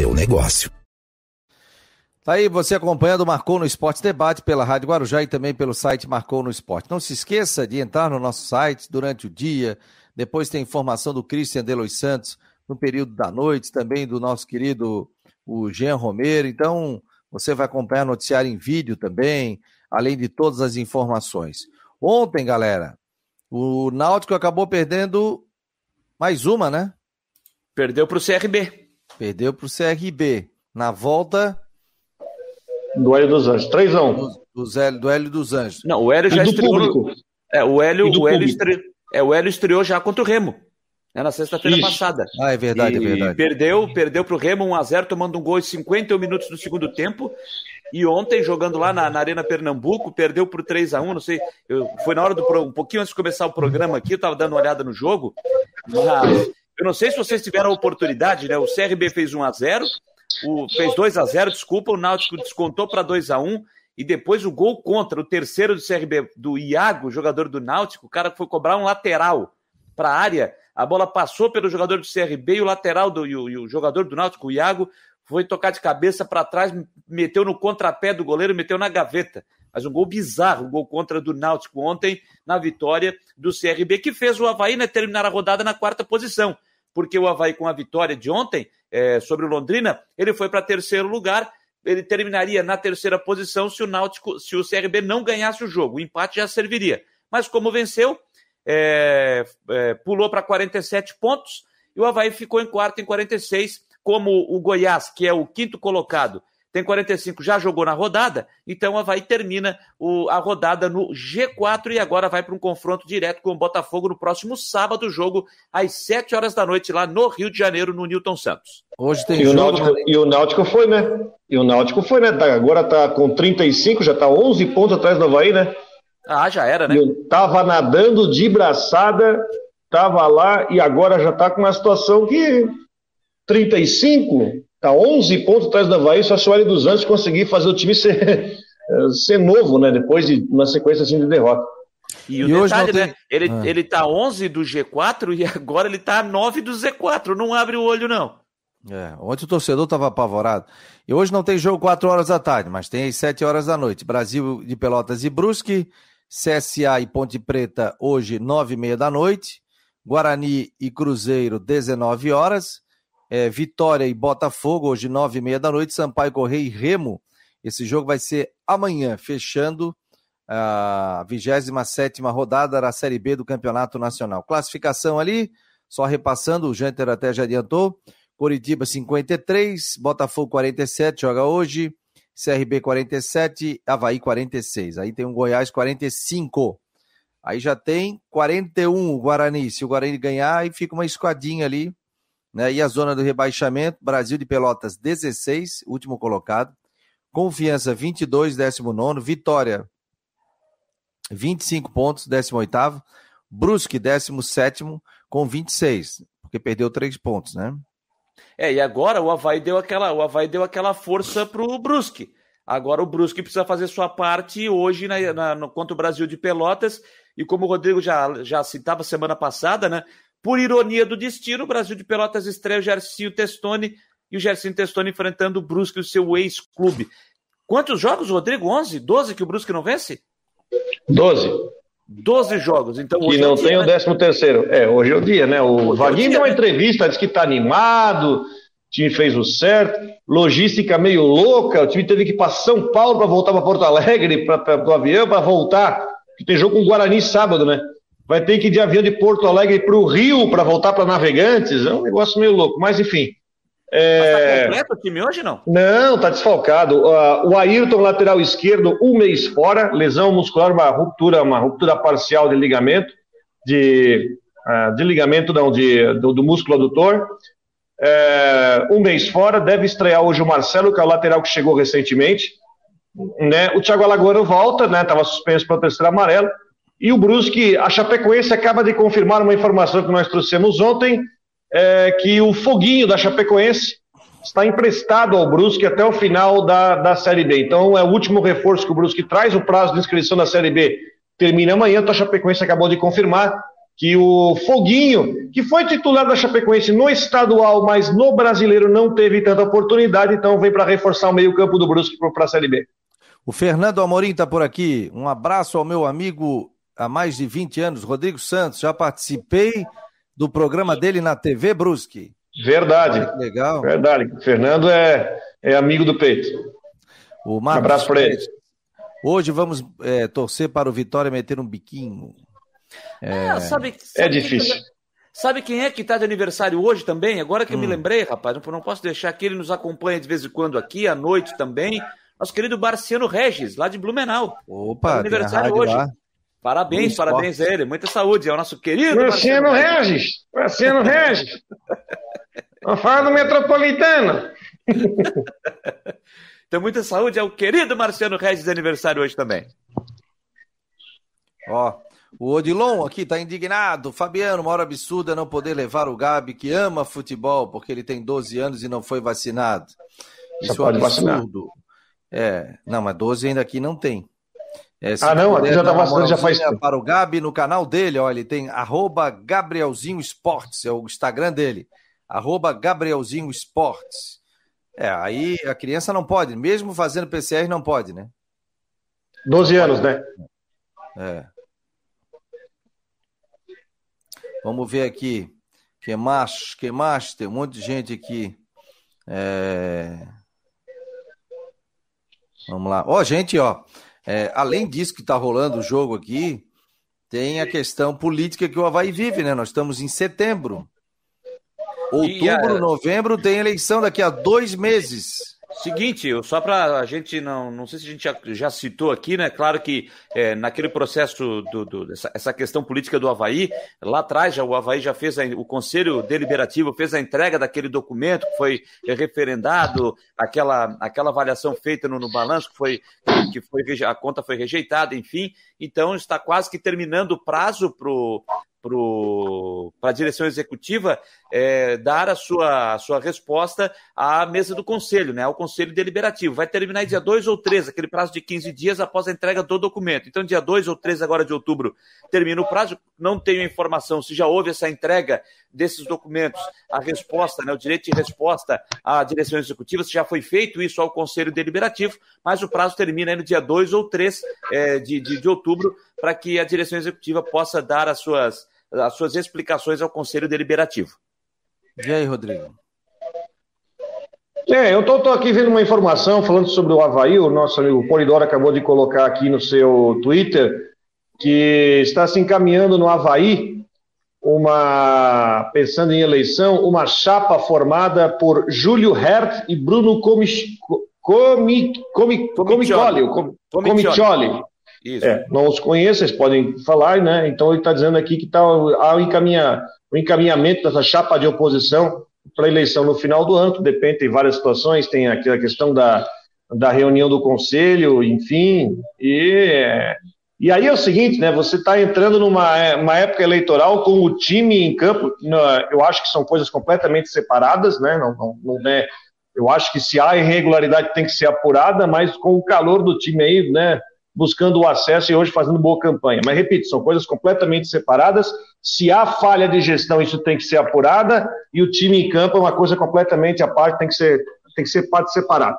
negócio. Tá aí você acompanhando o Marcou no Esporte Debate pela Rádio Guarujá e também pelo site Marcou no Esporte. Não se esqueça de entrar no nosso site durante o dia. Depois tem informação do Christian Delois Santos no período da noite, também do nosso querido o Jean Romero. Então, você vai acompanhar noticiário em vídeo também, além de todas as informações. Ontem, galera, o Náutico acabou perdendo mais uma, né? Perdeu para o CRB. Perdeu para o CRB. Na volta, do Hélio dos Anjos. 3x1. Do, do, Hélio dos Anjos. Não, o Hélio já E estreou. público. É, o Hélio, o Hélio, estre... é, o Hélio estreou já contra o Remo. Né, na sexta-feira passada. Ah, é verdade, e é verdade. Perdeu, perdeu pro Remo 1x0, tomando um gol em 51 minutos do segundo tempo. E ontem, jogando lá na, na Arena Pernambuco, perdeu por 3x1, não sei. Eu, foi na hora do um pouquinho antes de começar o programa aqui, eu tava dando uma olhada no jogo. Mas eu não sei se vocês tiveram a oportunidade, né? O CRB fez 1x0, o, fez 2x0, desculpa, o Náutico descontou para 2x1. E depois o gol contra, o terceiro do CRB, do Iago, jogador do Náutico, o cara foi cobrar um lateral para a área. A bola passou pelo jogador do CRB e o lateral do e o, e o jogador do Náutico, o Iago, foi tocar de cabeça para trás, meteu no contrapé do goleiro, meteu na gaveta. Mas um gol bizarro, um gol contra do Náutico ontem, na vitória do CRB, que fez o Havaí né, terminar a rodada na quarta posição. Porque o Havaí, com a vitória de ontem é, sobre o Londrina, ele foi para terceiro lugar. Ele terminaria na terceira posição se o Náutico, se o CRB não ganhasse o jogo. O empate já serviria. Mas como venceu, é, é, pulou para 47 pontos e o Havaí ficou em quarto em 46, como o Goiás, que é o quinto colocado, tem 45, já jogou na rodada, então o Havaí termina o, a rodada no G4 e agora vai para um confronto direto com o Botafogo no próximo sábado, jogo às 7 horas da noite lá no Rio de Janeiro, no Newton Santos. Hoje tem e jogo. O Náutico, e o Náutico foi, né? E o Náutico foi, né? Tá, agora tá com 35, já tá 11 pontos atrás do Havaí, né? Ah, já era, né? Eu tava nadando de braçada, tava lá e agora já tá com uma situação que 35, tá 11 pontos atrás do Havaí, só se o Hélio dos Anjos conseguir fazer o time ser, ser novo, né? Depois de uma sequência assim de derrota. E o e detalhe, né? Ele, ah. ele tá 11 do G4 e agora ele tá 9 do Z4. Não abre o olho, não. É, ontem o torcedor estava apavorado. E hoje não tem jogo 4 horas da tarde, mas tem às 7 horas da noite. Brasil de Pelotas e Brusque, CSA e Ponte Preta hoje 9 e meia da noite. Guarani e Cruzeiro 19 horas. É, Vitória e Botafogo hoje 9 e meia da noite. Sampaio Correia e Remo. Esse jogo vai ser amanhã, fechando a 27 rodada da Série B do Campeonato Nacional. Classificação ali, só repassando, o Janter até já adiantou. Coritiba 53, Botafogo 47, joga hoje. CRB 47, Havaí 46. Aí tem um Goiás 45. Aí já tem 41 o Guarani. Se o Guarani ganhar, aí fica uma esquadinha ali. Né? E a zona do rebaixamento, Brasil de Pelotas 16, último colocado. Confiança 22, 19. Vitória 25 pontos, 18. Brusque 17 com 26, porque perdeu 3 pontos, né? É, e agora o Havaí deu aquela, o Havaí deu aquela força pro Brusque. Agora o Brusque precisa fazer sua parte hoje na, na, no, contra o Brasil de Pelotas. E como o Rodrigo já, já citava semana passada, né? Por ironia do destino, o Brasil de Pelotas estreia o Gercinho Testoni e o Gercinho Testoni enfrentando o Brusque, o seu ex-clube. Quantos jogos, Rodrigo? 11? 12 que o Brusque não vence? 12. 12 jogos. Então, e não é tem o 13 né? terceiro. É, hoje é o dia, né? O hoje é Vaguinho é dia, deu uma né? entrevista, disse que está animado, o time fez o certo, logística meio louca, o time teve que ir para São Paulo para voltar para Porto Alegre, para o avião, para voltar, que tem jogo com o Guarani sábado, né? Vai ter que ir de avião de Porto Alegre para o Rio para voltar para Navegantes, é um negócio meio louco, mas enfim. É... Mas tá completo o time hoje, não? Não, tá desfalcado. Uh, o Ayrton, lateral esquerdo, um mês fora, lesão muscular, uma ruptura, uma ruptura parcial de ligamento, de, uh, de ligamento não, de, do, do músculo adutor. É, um mês fora, deve estrear hoje o Marcelo, que é o lateral que chegou recentemente. Né? O Thiago Alagoano volta, né? Tava suspenso para o terceiro amarelo. E o Brusque, a Chapecoense acaba de confirmar uma informação que nós trouxemos ontem, é, que o Foguinho da Chapecoense está emprestado ao Brusque até o final da, da Série B. Então é o último reforço que o Brusque traz. O prazo de inscrição da Série B termina amanhã. Então a Chapecoense acabou de confirmar que o Foguinho, que foi titular da Chapecoense no estadual, mas no brasileiro não teve tanta oportunidade, então vem para reforçar o meio-campo do Brusque para a Série B. O Fernando Amorim está por aqui. Um abraço ao meu amigo há mais de 20 anos, Rodrigo Santos. Já participei do programa dele na TV Brusque. Verdade. legal. Verdade. O Fernando é, é amigo do peito. O um abraço para ele. Hoje vamos é, torcer para o Vitória meter um biquinho. É, é sabe, sabe, é difícil. Quem, sabe quem é que está de aniversário hoje também? Agora que hum. eu me lembrei, rapaz, não posso deixar que ele nos acompanha de vez em quando aqui, à noite também. Nosso querido Barciano Regis, lá de Blumenau. Opa, tá aniversário hoje. Lá. Parabéns, parabéns a ele. Muita saúde. É o nosso querido. Marciano Regis. Marciano Regis. Não fala do metropolitano. então, muita saúde. É o querido Marciano Regis de aniversário hoje também. Ó, o Odilon aqui tá indignado. Fabiano, uma hora absurda não poder levar o Gabi, que ama futebol, porque ele tem 12 anos e não foi vacinado. Isso é um absurdo. Vacinar. É, não, mas 12 ainda aqui não tem. É, ah, não, aqui já tá vacinando já faz tempo. Para o Gabi no canal dele, olha, ele tem arroba Gabrielzinho Esportes, é o Instagram dele. Arroba Gabrielzinho Esportes. É, aí a criança não pode, mesmo fazendo PCR não pode, né? 12 anos, né? É. Vamos ver aqui. Que mais? Que? Tem um monte de gente aqui. É... Vamos lá. Ó, oh, gente, ó. É, além disso que está rolando o jogo aqui, tem a questão política que o Havaí vive, né? Nós estamos em setembro. Outubro, a... novembro tem eleição daqui a dois meses. Seguinte, só para a gente não, não sei se a gente já, já citou aqui, né? Claro que é, naquele processo do, do dessa, essa questão política do Havaí, lá atrás já o Havaí já fez a, o Conselho Deliberativo fez a entrega daquele documento que foi referendado, aquela, aquela avaliação feita no, no balanço que foi que foi a conta foi rejeitada, enfim. Então está quase que terminando o prazo para a direção executiva é, dar a sua, a sua resposta à mesa do conselho, né, ao conselho deliberativo. Vai terminar dia 2 ou 3, aquele prazo de 15 dias após a entrega do documento. Então, dia 2 ou 3 agora de outubro termina o prazo. Não tenho informação se já houve essa entrega desses documentos, a resposta, né, o direito de resposta à direção executiva, se já foi feito isso ao conselho deliberativo, mas o prazo termina no dia 2 ou 3 é, de, de, de outubro para que a direção executiva possa dar as suas, as suas explicações ao conselho deliberativo. E aí, Rodrigo? É, eu estou aqui vendo uma informação falando sobre o Havaí, o nosso amigo Polidoro acabou de colocar aqui no seu Twitter, que está se encaminhando no Havaí, uma, pensando em eleição, uma chapa formada por Júlio Hert e Bruno Comicoli. Comicoli. Isso. É, não os conheço, vocês podem falar, né? Então ele está dizendo aqui que tá, há um, encaminha, um encaminhamento dessa chapa de oposição para a eleição no final do ano, depende, tem várias situações, tem aqui a questão da, da reunião do conselho, enfim, e, e aí é o seguinte, né? Você está entrando numa uma época eleitoral com o time em campo, eu acho que são coisas completamente separadas, né? Não, não, não é, eu acho que se há irregularidade tem que ser apurada, mas com o calor do time aí, né? Buscando o acesso e hoje fazendo boa campanha. Mas repito, são coisas completamente separadas. Se há falha de gestão, isso tem que ser apurada, e o time em campo é uma coisa completamente à parte, tem que ser, tem que ser parte separada.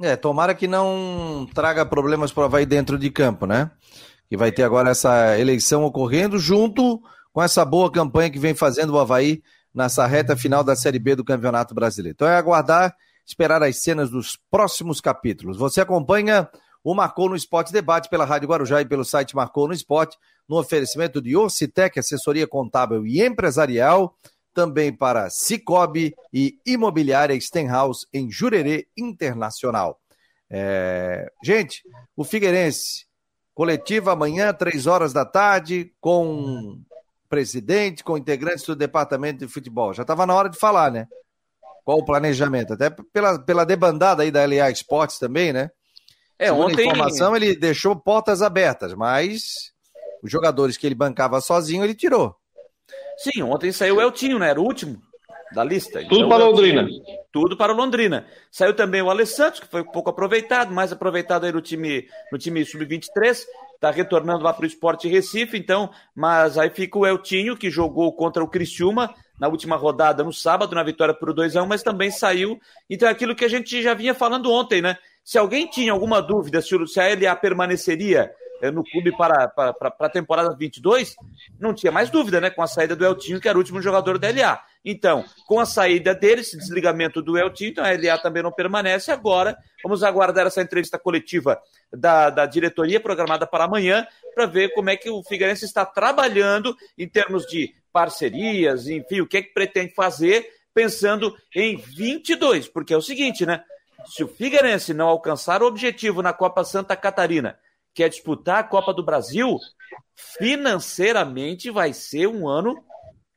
É, tomara que não traga problemas para Havaí dentro de campo, né? Que vai ter agora essa eleição ocorrendo junto com essa boa campanha que vem fazendo o Havaí nessa reta final da Série B do Campeonato Brasileiro. Então é aguardar, esperar as cenas dos próximos capítulos. Você acompanha o Marcou no Esporte Debate pela Rádio Guarujá e pelo site Marcou no Esporte, no oferecimento de Orcitec, assessoria contábil e empresarial, também para Cicobi e Imobiliária Stenhouse em Jurerê Internacional. É... Gente, o Figueirense, coletiva amanhã, três horas da tarde, com presidente, com integrantes do departamento de futebol. Já estava na hora de falar, né? Qual o planejamento? Até pela, pela debandada aí da LA Esportes também, né? É, Segundo ontem... a informação, ele deixou portas abertas, mas os jogadores que ele bancava sozinho, ele tirou. Sim, ontem saiu o Eltinho, né? Era o último da lista. Tudo então, para Londrina. Tudo para Londrina. Saiu também o Alessandro, que foi pouco aproveitado, mais aproveitado aí no time, no time sub-23. Está retornando lá para o Esporte Recife, então, mas aí fica o Eltinho, que jogou contra o Criciúma na última rodada no sábado, na vitória por 2 a 1 mas também saiu. Então, é aquilo que a gente já vinha falando ontem, né? Se alguém tinha alguma dúvida se, se a LA permaneceria eh, no clube para, para, para a temporada 22, não tinha mais dúvida, né? Com a saída do Eltinho, que era o último jogador da LA. Então, com a saída dele, esse desligamento do Eltinho, então a LA também não permanece. Agora, vamos aguardar essa entrevista coletiva da, da diretoria, programada para amanhã, para ver como é que o Figueirense está trabalhando em termos de parcerias, enfim, o que é que pretende fazer, pensando em 22, porque é o seguinte, né? Se o Figueirense não alcançar o objetivo na Copa Santa Catarina, que é disputar a Copa do Brasil, financeiramente vai ser um ano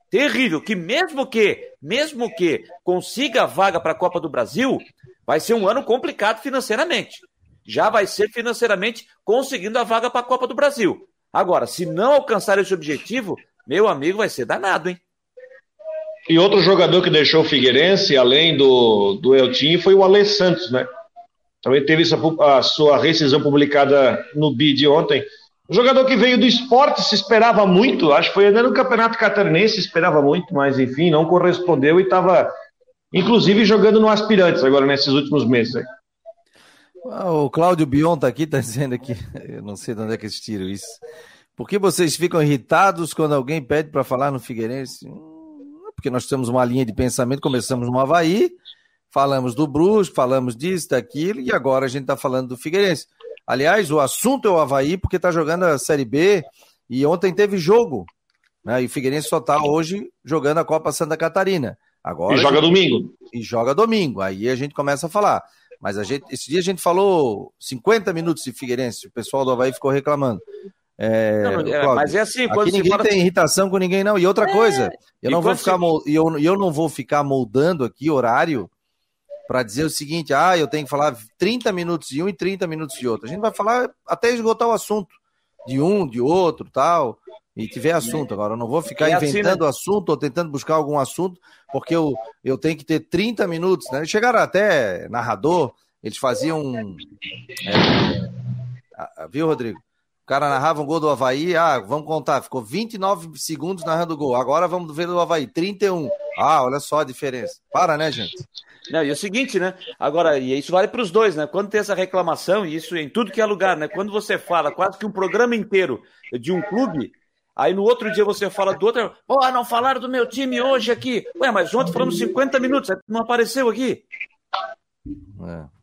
terrível, que mesmo que, mesmo que consiga a vaga para a Copa do Brasil, vai ser um ano complicado financeiramente. Já vai ser financeiramente conseguindo a vaga para a Copa do Brasil. Agora, se não alcançar esse objetivo, meu amigo, vai ser danado, hein? E outro jogador que deixou o Figueirense, além do, do Eltinho, foi o Alê Santos, né? Também teve essa, a sua rescisão publicada no BID ontem. Um jogador que veio do esporte, se esperava muito, acho que foi ainda no Campeonato Catarinense, se esperava muito, mas enfim, não correspondeu e estava, inclusive, jogando no Aspirantes agora nesses últimos meses. Ah, o Cláudio Bion está aqui, está dizendo aqui, eu não sei de onde é que eles tiram isso. Por que vocês ficam irritados quando alguém pede para falar no Figueirense? Hum, porque nós temos uma linha de pensamento, começamos no Havaí, falamos do Brusque, falamos disso, daquilo, e agora a gente está falando do Figueirense. Aliás, o assunto é o Havaí, porque está jogando a Série B, e ontem teve jogo, né? E o Figueirense só está hoje jogando a Copa Santa Catarina. Agora, e joga gente... domingo. E joga domingo. Aí a gente começa a falar. Mas a gente, esse dia a gente falou 50 minutos de Figueirense, o pessoal do Havaí ficou reclamando. É, Não, é, Cláudio, mas é assim, quando aqui ninguém fala- tem irritação com ninguém, não. E outra É, coisa, eu não vou ficar se- e eu, eu não vou ficar moldando aqui horário para dizer o seguinte: ah, eu tenho que falar 30 minutos de um e 30 minutos de outro. A gente vai falar até esgotar o assunto de um, de outro, tal. E tiver assunto. Agora, eu não vou ficar É assim, inventando assunto ou tentando buscar algum assunto, porque eu, eu tenho que ter 30 minutos, né? Chegaram até narrador, eles faziam. é, ah, viu, Rodrigo? O cara narrava um gol do Havaí, ah, vamos contar, ficou 29 segundos narrando o gol. Agora vamos ver do Havaí, 31. Ah, olha só a diferença. Para, né, gente? Não, e é o seguinte, né? Agora, e isso vale para os dois, né? Quando tem essa reclamação, e isso em tudo que é lugar, né? Quando você fala quase que um programa inteiro de um clube, aí no outro dia você fala do outro, ó, não falaram do meu time hoje aqui. Ué, mas ontem falamos 50 minutos, não apareceu aqui. É.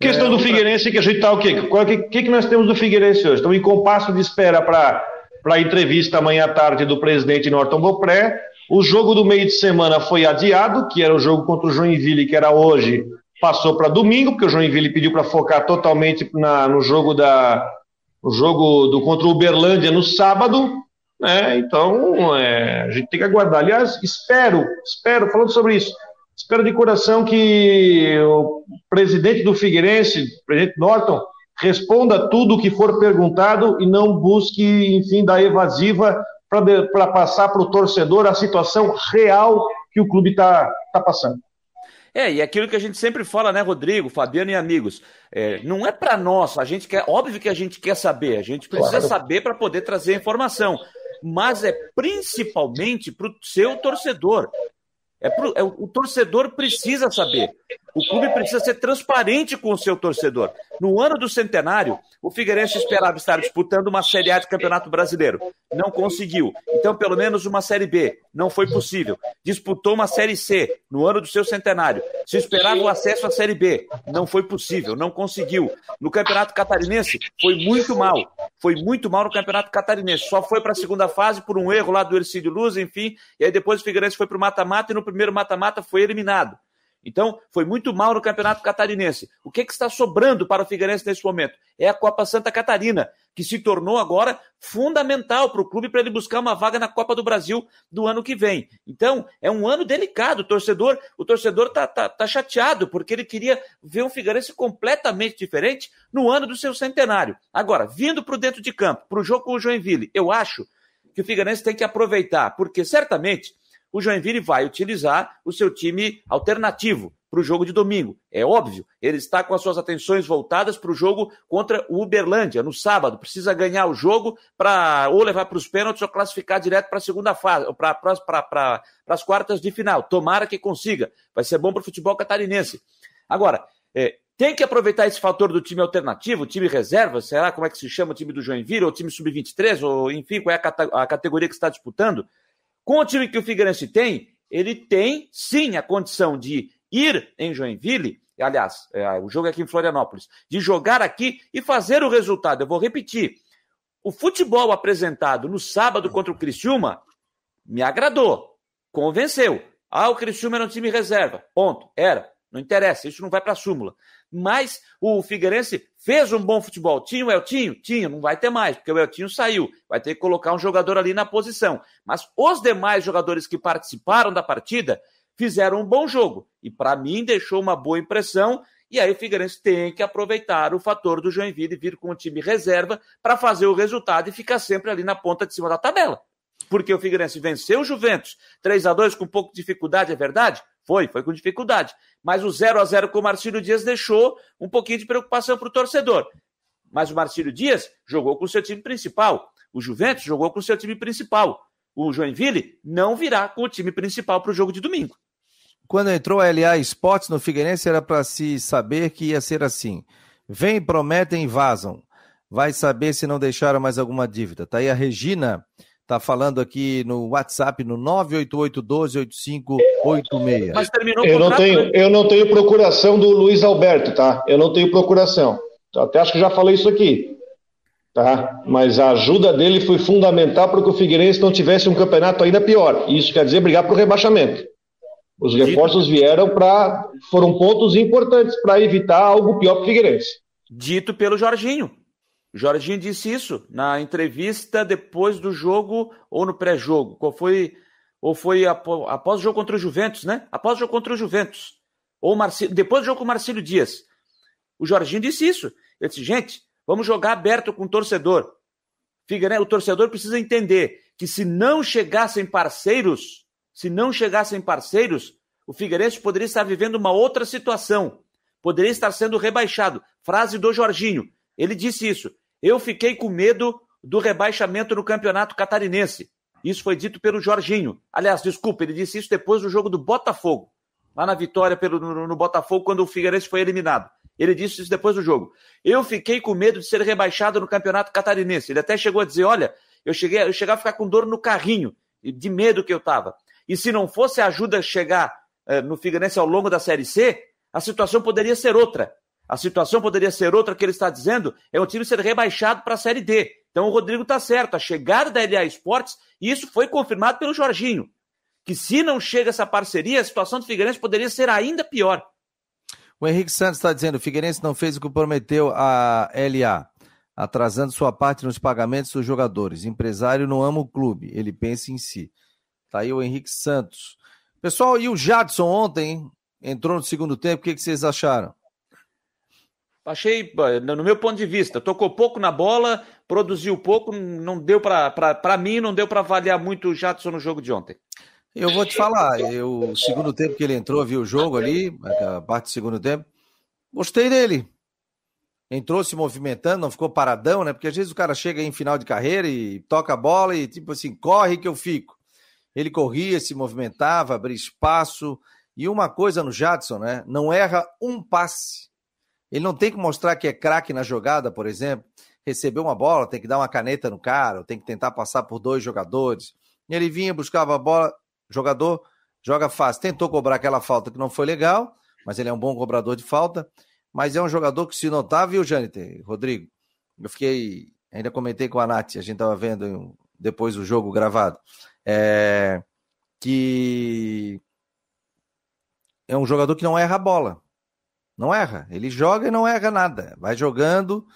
Questão É, do Figueirense, que a gente está o quê? O que, que, que nós temos do Figueirense hoje? Estamos em compasso de espera para a entrevista amanhã à tarde do presidente Norton Bopré. O jogo do meio de semana foi adiado, que era o jogo contra o Joinville, que era hoje, passou para domingo, porque o Joinville pediu para focar totalmente na, no jogo da no jogo do contra o Uberlândia no sábado. Né? Então, é, a gente tem que aguardar. Aliás, espero, espero, falando sobre isso, espero de coração que o presidente do Figueirense, o presidente Norton, responda tudo o que for perguntado e não busque, enfim, da evasiva para passar para o torcedor a situação real que o clube está tá passando. É, e aquilo que a gente sempre fala, né, Rodrigo, Fabiano e amigos, é, não é para nós, a gente quer, óbvio que a gente quer saber, a gente precisa Claro. saber para poder trazer informação, mas é principalmente para o seu torcedor. É pro, é, o torcedor precisa saber. O clube precisa ser transparente com o seu torcedor. No ano do centenário, o Figueirense esperava estar disputando uma Série A de Campeonato Brasileiro. Não conseguiu. Então, pelo menos uma Série B. Não foi possível. Disputou uma Série C no ano do seu centenário. Se esperava o acesso à Série B. Não foi possível. Não conseguiu. No Campeonato Catarinense, foi muito mal. Foi muito mal no Campeonato Catarinense. Só foi para a segunda fase por um erro lá do Ercílio Luz, enfim. E aí depois o Figueirense foi para o mata-mata e no primeiro mata-mata foi eliminado. Então, foi muito mal no Campeonato Catarinense. O que, que está sobrando para o Figueirense nesse momento? É a Copa Santa Catarina, que se tornou agora fundamental para o clube para ele buscar uma vaga na Copa do Brasil do ano que vem. Então, é um ano delicado. O torcedor o torcedor tá, tá, tá chateado, porque ele queria ver um Figueirense completamente diferente no ano do seu centenário. Agora, vindo para o dentro de campo, para o jogo com o Joinville, eu acho que o Figueirense tem que aproveitar, porque certamente o Joinville vai utilizar o seu time alternativo para o jogo de domingo. É óbvio, ele está com as suas atenções voltadas para o jogo contra o Uberlândia no sábado. Precisa ganhar o jogo para ou levar para os pênaltis ou classificar direto para a segunda fase, para as quartas de final. Tomara que consiga. Vai ser bom para o futebol catarinense. Agora, é, tem que aproveitar esse fator do time alternativo, time reserva, será como é que se chama o time do Joinville, ou time sub-23, ou enfim, qual é a, a categoria que está disputando? Com o time que o Figueirense tem, ele tem sim a condição de ir em Joinville, aliás, é, o jogo é aqui em Florianópolis, de jogar aqui e fazer o resultado. Eu vou repetir. O futebol apresentado no sábado contra o Criciúma me agradou, convenceu. Ah, o Criciúma era um time reserva. Ponto. Era. Não interessa, isso não vai para a súmula. Mas o Figueirense fez um bom futebol. Tinha o Eltinho? Tinha, não vai ter mais, porque o Eltinho saiu. Vai ter que colocar um jogador ali na posição. Mas os demais jogadores que participaram da partida fizeram um bom jogo. E para mim deixou uma boa impressão. E aí o Figueirense tem que aproveitar o fator do Joinville vir com o time reserva para fazer o resultado e ficar sempre ali na ponta de cima da tabela. Porque o Figueirense venceu o Juventus 3 a 2 com um pouco de dificuldade, é verdade? Foi, foi com dificuldade. Mas o 0 a 0 com o Marcílio Dias deixou um pouquinho de preocupação para o torcedor. Mas o Marcílio Dias jogou com o seu time principal. O Juventus jogou com o seu time principal. O Joinville não virá com o time principal para o jogo de domingo. Quando entrou a LA Esportes no Figueirense, era para se saber que ia ser assim. Vem, prometem vazam. Vai saber se não deixaram mais alguma dívida. Tá aí a Regina, tá falando aqui no WhatsApp no 988-12-8586. Mas terminou o Eu não, tenho, né? eu não tenho procuração do Luiz Alberto, tá? Eu não tenho procuração. Até acho que já falei isso aqui. Tá? Mas a ajuda dele foi fundamental para que o Figueirense não tivesse um campeonato ainda pior. Isso quer dizer brigar para o rebaixamento. Os reforços Dito... vieram para. foram pontos importantes para evitar algo pior para o Figueirense. Dito pelo Jorginho. Jorginho disse isso na entrevista depois do jogo ou no pré-jogo. Qual foi? Ou foi após o jogo contra o Juventus, né? Após o jogo contra o Juventus. Ou depois do jogo com o Marcílio Dias. O Jorginho disse isso. Ele disse, gente, vamos jogar aberto com o torcedor. Figueirense, o torcedor precisa entender que se não chegassem parceiros, se não chegassem parceiros, o Figueirense poderia estar vivendo uma outra situação. Poderia estar sendo rebaixado. Frase do Jorginho. Ele disse isso. Eu fiquei com medo do rebaixamento no campeonato catarinense. Isso foi dito pelo Jorginho. Aliás, desculpa, ele disse isso depois do jogo do Botafogo. Lá na vitória pelo, no, no Botafogo, quando o Figueirense foi eliminado. Ele disse isso depois do jogo. Eu fiquei com medo de ser rebaixado no campeonato catarinense. Ele até chegou a dizer: olha, eu cheguei, eu chegava a ficar com dor no carrinho, de medo que eu estava. E se não fosse a ajuda chegar eh, no Figueirense ao longo da Série C, a situação poderia ser outra. A situação poderia ser outra que ele está dizendo, é o time ser rebaixado para a Série D. Então o Rodrigo está certo, a chegada da LA Esportes, e isso foi confirmado pelo Jorginho, que se não chega essa parceria, a situação do Figueirense poderia ser ainda pior. O Henrique Santos está dizendo: o Figueirense não fez o que prometeu a LA, atrasando sua parte nos pagamentos dos jogadores. Empresário não ama o clube, ele pensa em si. Tá aí o Henrique Santos. Pessoal, e o Jadson ontem entrou no segundo tempo, o que, que vocês acharam? Achei, no meu ponto de vista, tocou pouco na bola, produziu pouco, não deu para mim, não deu para avaliar muito o Jadson no jogo de ontem. Eu vou te falar, eu, o segundo tempo que ele entrou, viu o jogo ali, a parte do segundo tempo, gostei dele. Entrou se movimentando, não ficou paradão, né? Porque às vezes o cara chega em final de carreira e toca a bola e tipo assim, corre que eu fico. Ele corria, se movimentava, abria espaço. E uma coisa no Jadson, né? Não erra um passe. Ele não tem que mostrar que é craque na jogada, por exemplo. Recebeu uma bola, tem que dar uma caneta no cara, tem que tentar passar por dois jogadores. Ele vinha, buscava a bola, jogador joga fácil. Tentou cobrar aquela falta que não foi legal, mas ele é um bom cobrador de falta. Mas é um jogador que se notar, viu, Jâniter, Rodrigo? Eu fiquei. Ainda comentei com a Nath, a gente estava vendo depois do jogo gravado. É, que é um jogador que não erra a bola. Não erra. Ele joga e não erra nada. Vai jogando.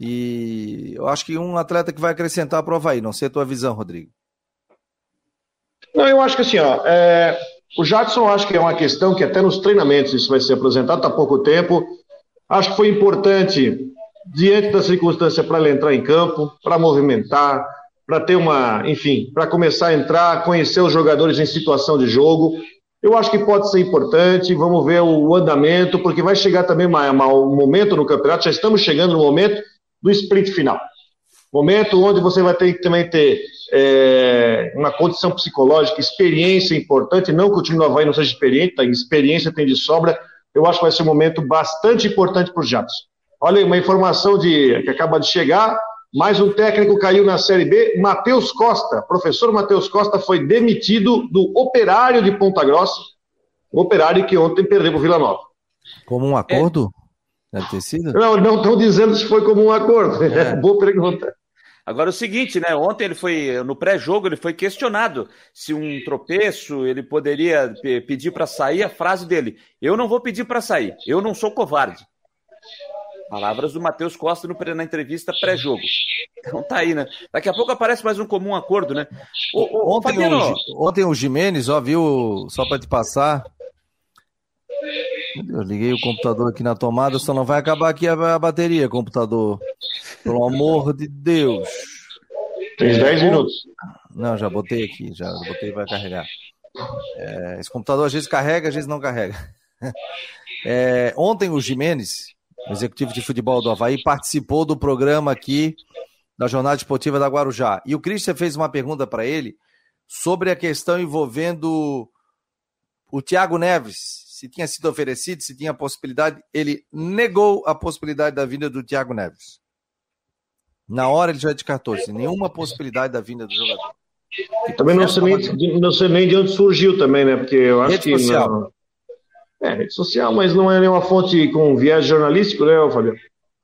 E eu acho que um atleta que vai acrescentar para o Havaí. Não sei a tua visão, Rodrigo. Não, eu acho que assim, ó, é, o Jadson acho que é uma questão que até nos treinamentos isso vai ser apresentado, está pouco tempo. Acho que foi importante, diante da circunstância, para ele entrar em campo, para movimentar, para ter uma, enfim, para começar a entrar, conhecer os jogadores em situação de jogo. Eu acho que pode ser importante, vamos ver o andamento, porque vai chegar também um momento no campeonato, já estamos chegando no momento do sprint final. Momento onde você vai ter que também ter é, uma condição psicológica, experiência importante, não que o time do Havaí não seja experiente, tá? experiência tem de sobra, eu acho que vai ser um momento bastante importante para os Jatos. Olha aí, uma informação de, que acaba de chegar, mais um técnico caiu na Série B, Matheus Costa, professor Matheus Costa foi demitido do Operário de Ponta Grossa, o Operário que ontem perdeu para o Vila Nova. Como um acordo? É. Deve ter sido? Não, não estão dizendo se foi como um acordo. É. Boa pergunta. Agora o seguinte, né? Ontem ele foi no pré-jogo, ele foi questionado se um tropeço ele poderia pedir para sair. A frase dele: "Eu não vou pedir para sair. Eu não sou covarde." Palavras do Matheus Costa no, na entrevista pré-jogo. Então tá aí, né? Daqui a pouco aparece mais um comum acordo, né? O, o, ontem, Fabiano... o, ontem o Jimenez, ó, viu, só para te passar. Eu liguei o computador aqui na tomada, só não vai acabar aqui a, a bateria, computador. Pelo amor de Deus. Tem 10 minutos. Não, já botei aqui, já botei vai carregar. É, esse computador às vezes carrega, às vezes não carrega. É, ontem o Jimenez, executivo de futebol do Havaí, participou do programa aqui da Jornada Esportiva da Guarujá. E o Christian fez uma pergunta para ele sobre a questão envolvendo o Thiago Neves, se tinha sido oferecido, se tinha possibilidade. Ele negou a possibilidade da vinda do Thiago Neves. Na hora ele já descartou, sem nenhuma possibilidade da vinda do jogador. também não sei, nem, não sei nem de onde surgiu também, né? Porque eu acho rede que. Social. É, rede social, mas não é nenhuma fonte com viés jornalístico, né, Fabiano?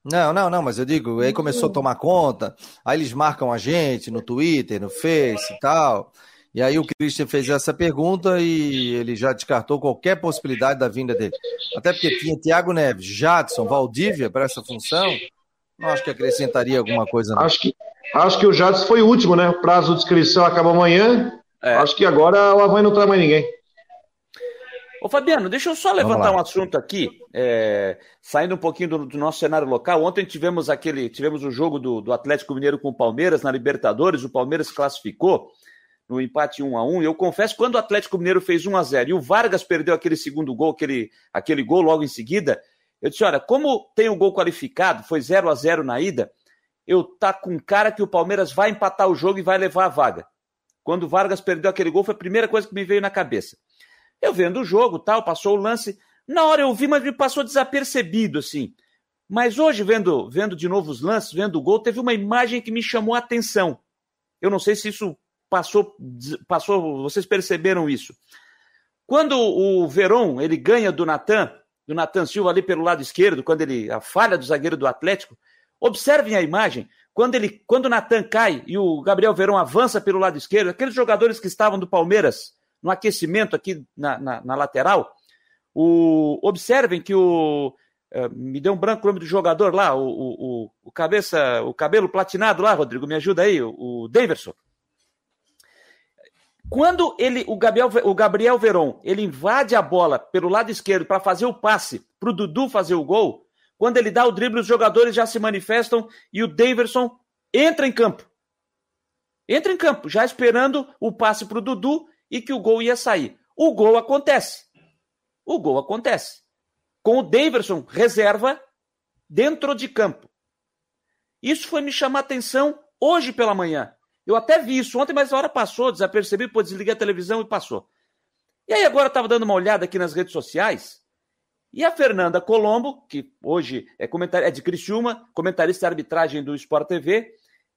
Não, não, não, mas eu digo, aí começou a tomar conta, aí eles marcam a gente no Twitter, no Face e tal. E aí o Christian fez essa pergunta e ele já descartou qualquer possibilidade da vinda dele. Até porque tinha Thiago Neves, Jadson, Valdívia para essa função. Não acho que acrescentaria alguma coisa. Não. Acho que, acho que o Jadson foi o último, né? O prazo de inscrição acaba amanhã. É. Acho que agora o Havaí não traz mais ninguém. Ô Fabiano, deixa eu só levantar um assunto aqui, é, saindo um pouquinho do, do, nosso cenário local. Ontem tivemos aquele, tivemos o jogo do, do, Atlético Mineiro com o Palmeiras na Libertadores. O Palmeiras classificou no empate 1 a 1 E eu confesso, quando o Atlético Mineiro fez 1 a 0 e o Vargas perdeu aquele segundo gol, aquele, aquele gol logo em seguida, eu disse: olha, como tem o gol qualificado, foi 0 a 0 na ida, eu tá com cara que o Palmeiras vai empatar o jogo e vai levar a vaga. Quando o Vargas perdeu aquele gol, foi a primeira coisa que me veio na cabeça. Eu vendo o jogo, tal, passou o lance. Na hora eu vi, mas me passou desapercebido, assim. Mas hoje, vendo, vendo de novo os lances, vendo o gol, teve uma imagem que me chamou a atenção. Eu não sei se isso passou, passou, vocês perceberam isso. Quando o Veron, ele ganha do Natan, do Natan Silva ali pelo lado esquerdo, quando ele a falha do zagueiro do Atlético, observem a imagem, quando ele, quando o Natan cai e o Gabriel Veron avança pelo lado esquerdo, aqueles jogadores que estavam do Palmeiras no aquecimento aqui na, na, na lateral, o, observem que o. Uh, me deu um branco o nome do jogador lá, o, o, o, cabeça, o cabelo platinado lá, Rodrigo, me ajuda aí, o, o Daverson. Quando ele, o Gabriel, o Gabriel Veron, ele invade a bola pelo lado esquerdo para fazer o passe para o Dudu fazer o gol, quando ele dá o drible, os jogadores já se manifestam e o Daverson entra em campo. Entra em campo, já esperando o passe para o Dudu e que o gol ia sair. O gol acontece. O gol acontece. Com o Daverson reserva dentro de campo. Isso foi me chamar atenção hoje pela manhã. Eu até vi isso ontem, mas a hora passou, desapercebi, pô, desliguei a televisão e passou. E aí agora eu estava dando uma olhada aqui nas redes sociais, e a Fernanda Colombo, que hoje é, comentar... é de Criciúma, comentarista de arbitragem do Sport TV,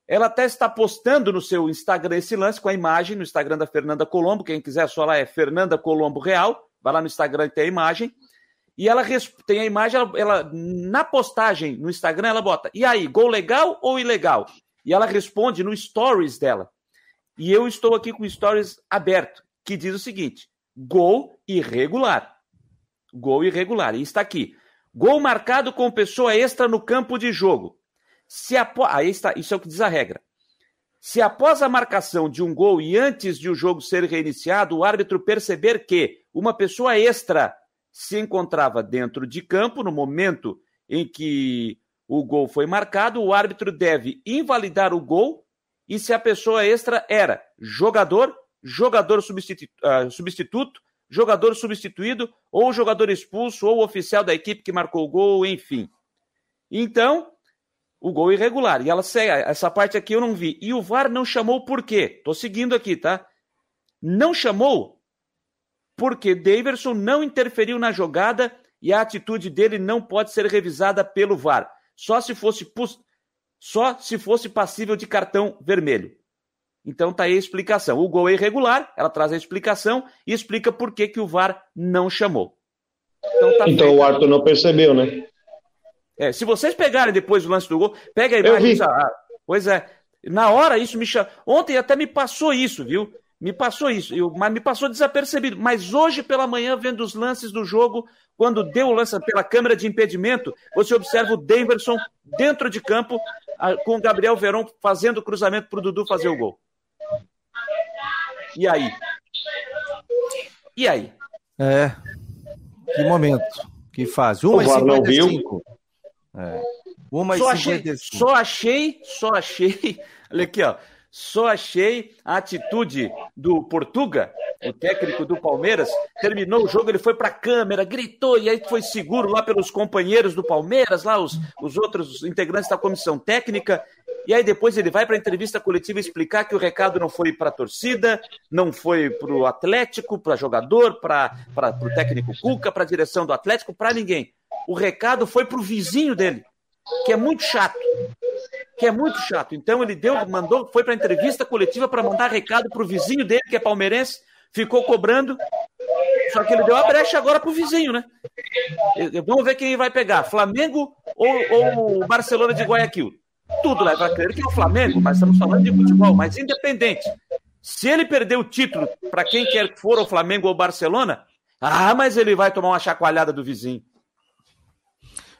ela até está postando no seu Instagram esse lance com a imagem no Instagram da Fernanda Colombo. Quem quiser, só lá é Fernanda Colombo Real. Vai lá no Instagram e tem a imagem. E ela tem a imagem, ela, ela, na postagem no Instagram, ela bota: e aí, gol legal ou ilegal? E ela responde no stories dela. E eu estou aqui com o stories aberto, que diz o seguinte: gol irregular. Gol irregular. E está aqui. Gol marcado com pessoa extra no campo de jogo. Se após, aí está, isso é o que diz a regra. Se após a marcação de um gol e antes de o jogo ser reiniciado, o árbitro perceber que uma pessoa extra se encontrava dentro de campo no momento em que o gol foi marcado, o árbitro deve invalidar o gol e se a pessoa extra era jogador, jogador substitu uh, substituto, jogador substituído, ou jogador expulso, ou oficial da equipe que marcou o gol, enfim. Então, o gol irregular. E ela segue, essa parte aqui eu não vi. E o VAR não chamou por quê? Tô seguindo aqui, tá? Não chamou porque Daverson não interferiu na jogada e a atitude dele não pode ser revisada pelo VAR. Só se fosse só se fosse passível de cartão vermelho. Então tá aí a explicação. O gol é irregular, ela traz a explicação e explica por que, que o VAR não chamou. Então, tá então o Arthur não percebeu, né? É, se vocês pegarem depois o lance do gol, pega a imagem. Ah, pois é. Na hora isso me chama. Ontem até me passou isso, viu? Me passou isso, eu, mas me passou desapercebido. Mas hoje pela manhã, vendo os lances do jogo, quando deu o lance pela câmera de impedimento, você observa o Denverson dentro de campo, com o Gabriel Verón fazendo o cruzamento para o Dudu fazer o gol. E aí? E aí? É. Que momento. Que fase. Uma o não viu. É. Uma só, achei, só achei, só achei, olha aqui, ó. Só achei a atitude do Portuga, o técnico do Palmeiras, terminou o jogo, ele foi para a câmera, gritou, e aí foi seguro lá pelos companheiros do Palmeiras, lá os, os outros integrantes da comissão técnica, e aí depois ele vai para a entrevista coletiva explicar que o recado não foi para a torcida, não foi para o Atlético, para jogador, para o técnico Cuca, para a direção do Atlético, para ninguém o recado foi para o vizinho dele, que é muito chato. Que é muito chato. Então ele deu, mandou, foi para a entrevista coletiva para mandar recado para o vizinho dele, que é palmeirense, ficou cobrando. Só que ele deu a brecha agora para o vizinho, né? Vamos ver quem vai pegar, Flamengo ou, ou Barcelona de Guayaquil. Tudo leva a crer que é o Flamengo, mas estamos falando de futebol, mas independente. Se ele perder o título para quem quer que for, o Flamengo ou o Barcelona, ah, mas ele vai tomar uma chacoalhada do vizinho.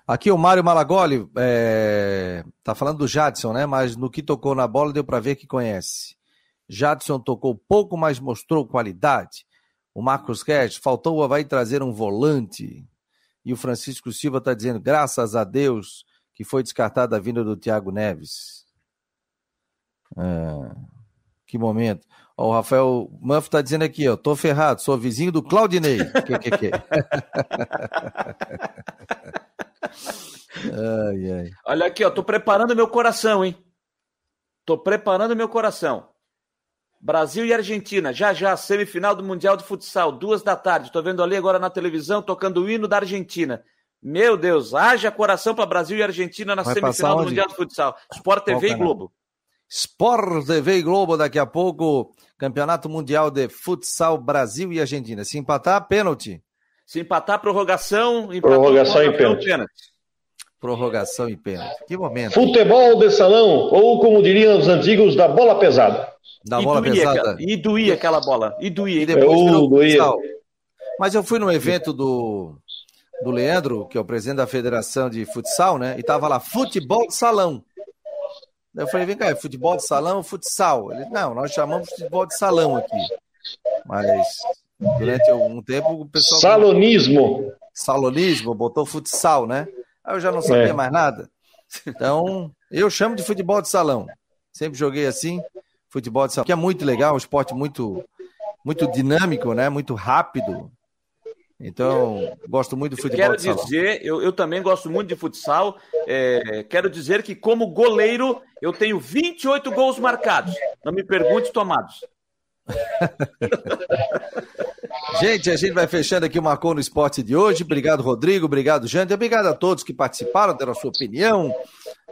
Aqui o Mário Malagoli é, tá falando do Jadson, né? Mas no que tocou na bola deu para ver que conhece. Jadson tocou pouco, mas mostrou qualidade. O Marcos Cash, faltou o Havaí trazer um volante. E o Francisco Silva está dizendo, graças a Deus, que foi descartada a vinda do Thiago Neves. É, que momento. Ó, o Rafael Manfro está dizendo aqui, ó, tô ferrado, sou vizinho do Claudinei. que, que, que? Ai, ai. Olha aqui, ó, tô preparando meu coração, hein? Tô preparando meu coração. Brasil e Argentina, já já, semifinal do Mundial de Futsal, duas da tarde. Tô vendo ali agora na televisão, tocando o hino da Argentina. Meu Deus, haja coração para Brasil e Argentina na Vai semifinal do Mundial de Futsal. Sport TV e Globo. Sport TV e Globo daqui a pouco. Campeonato Mundial de Futsal Brasil e Argentina. Se empatar, pênalti. Se empatar, prorrogação. Prorrogação e pênalti. pênalti. Prorrogação e pênalti. Que momento. Futebol de salão, ou como diriam os antigos, da bola pesada. Da e bola doía, pesada. E doía aquela bola. E doía. E depois virou doía. Mas eu fui no evento do, do Leandro, que é o presidente da Federação de Futsal, né? E tava lá, futebol de salão. Daí eu falei, vem cá, é futebol de salão ou futsal? Ele, não, nós chamamos de futebol de salão aqui. Mas durante um tempo o pessoal. Salonismo. Salonismo, botou futsal, né? Aí eu já não sabia é. mais nada. Então, eu chamo de futebol de salão. Sempre joguei assim, futebol de salão, que é muito legal, um esporte muito, muito dinâmico, né? Muito rápido. Então, gosto muito do futebol quero de salão. dizer, eu, eu também gosto muito de futsal. É, quero dizer que, como goleiro, eu tenho 28 gols marcados. Não me pergunte tomados. gente, a gente vai fechando aqui o Marcou no Esporte de hoje. Obrigado, Rodrigo. Obrigado, Jânio. Obrigado a todos que participaram, deram a sua opinião.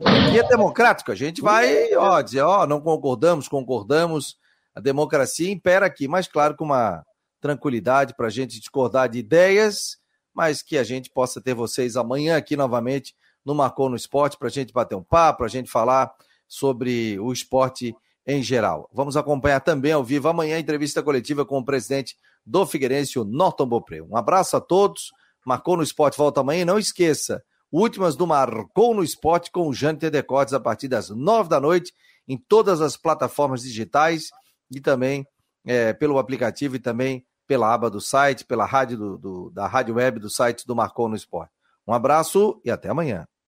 Aqui é democrático. A gente vai ó, dizer, ó, não concordamos, concordamos. A democracia impera aqui, mas claro, com uma tranquilidade para a gente discordar de ideias, mas que a gente possa ter vocês amanhã aqui novamente no Marcou no Esporte para a gente bater um papo, para a gente falar sobre o esporte em geral. Vamos acompanhar também ao vivo amanhã a entrevista coletiva com o presidente do Figueirense, o Norton Bopré. Um abraço a todos. Marcou no Esporte volta amanhã. Não esqueça, últimas do Marcou no Esporte com o Jânio Decotes a partir das nove da noite em todas as plataformas digitais e também é, pelo aplicativo e também pela aba do site, pela rádio do, do, da rádio web do site do Marcou no Esporte. Um abraço e até amanhã.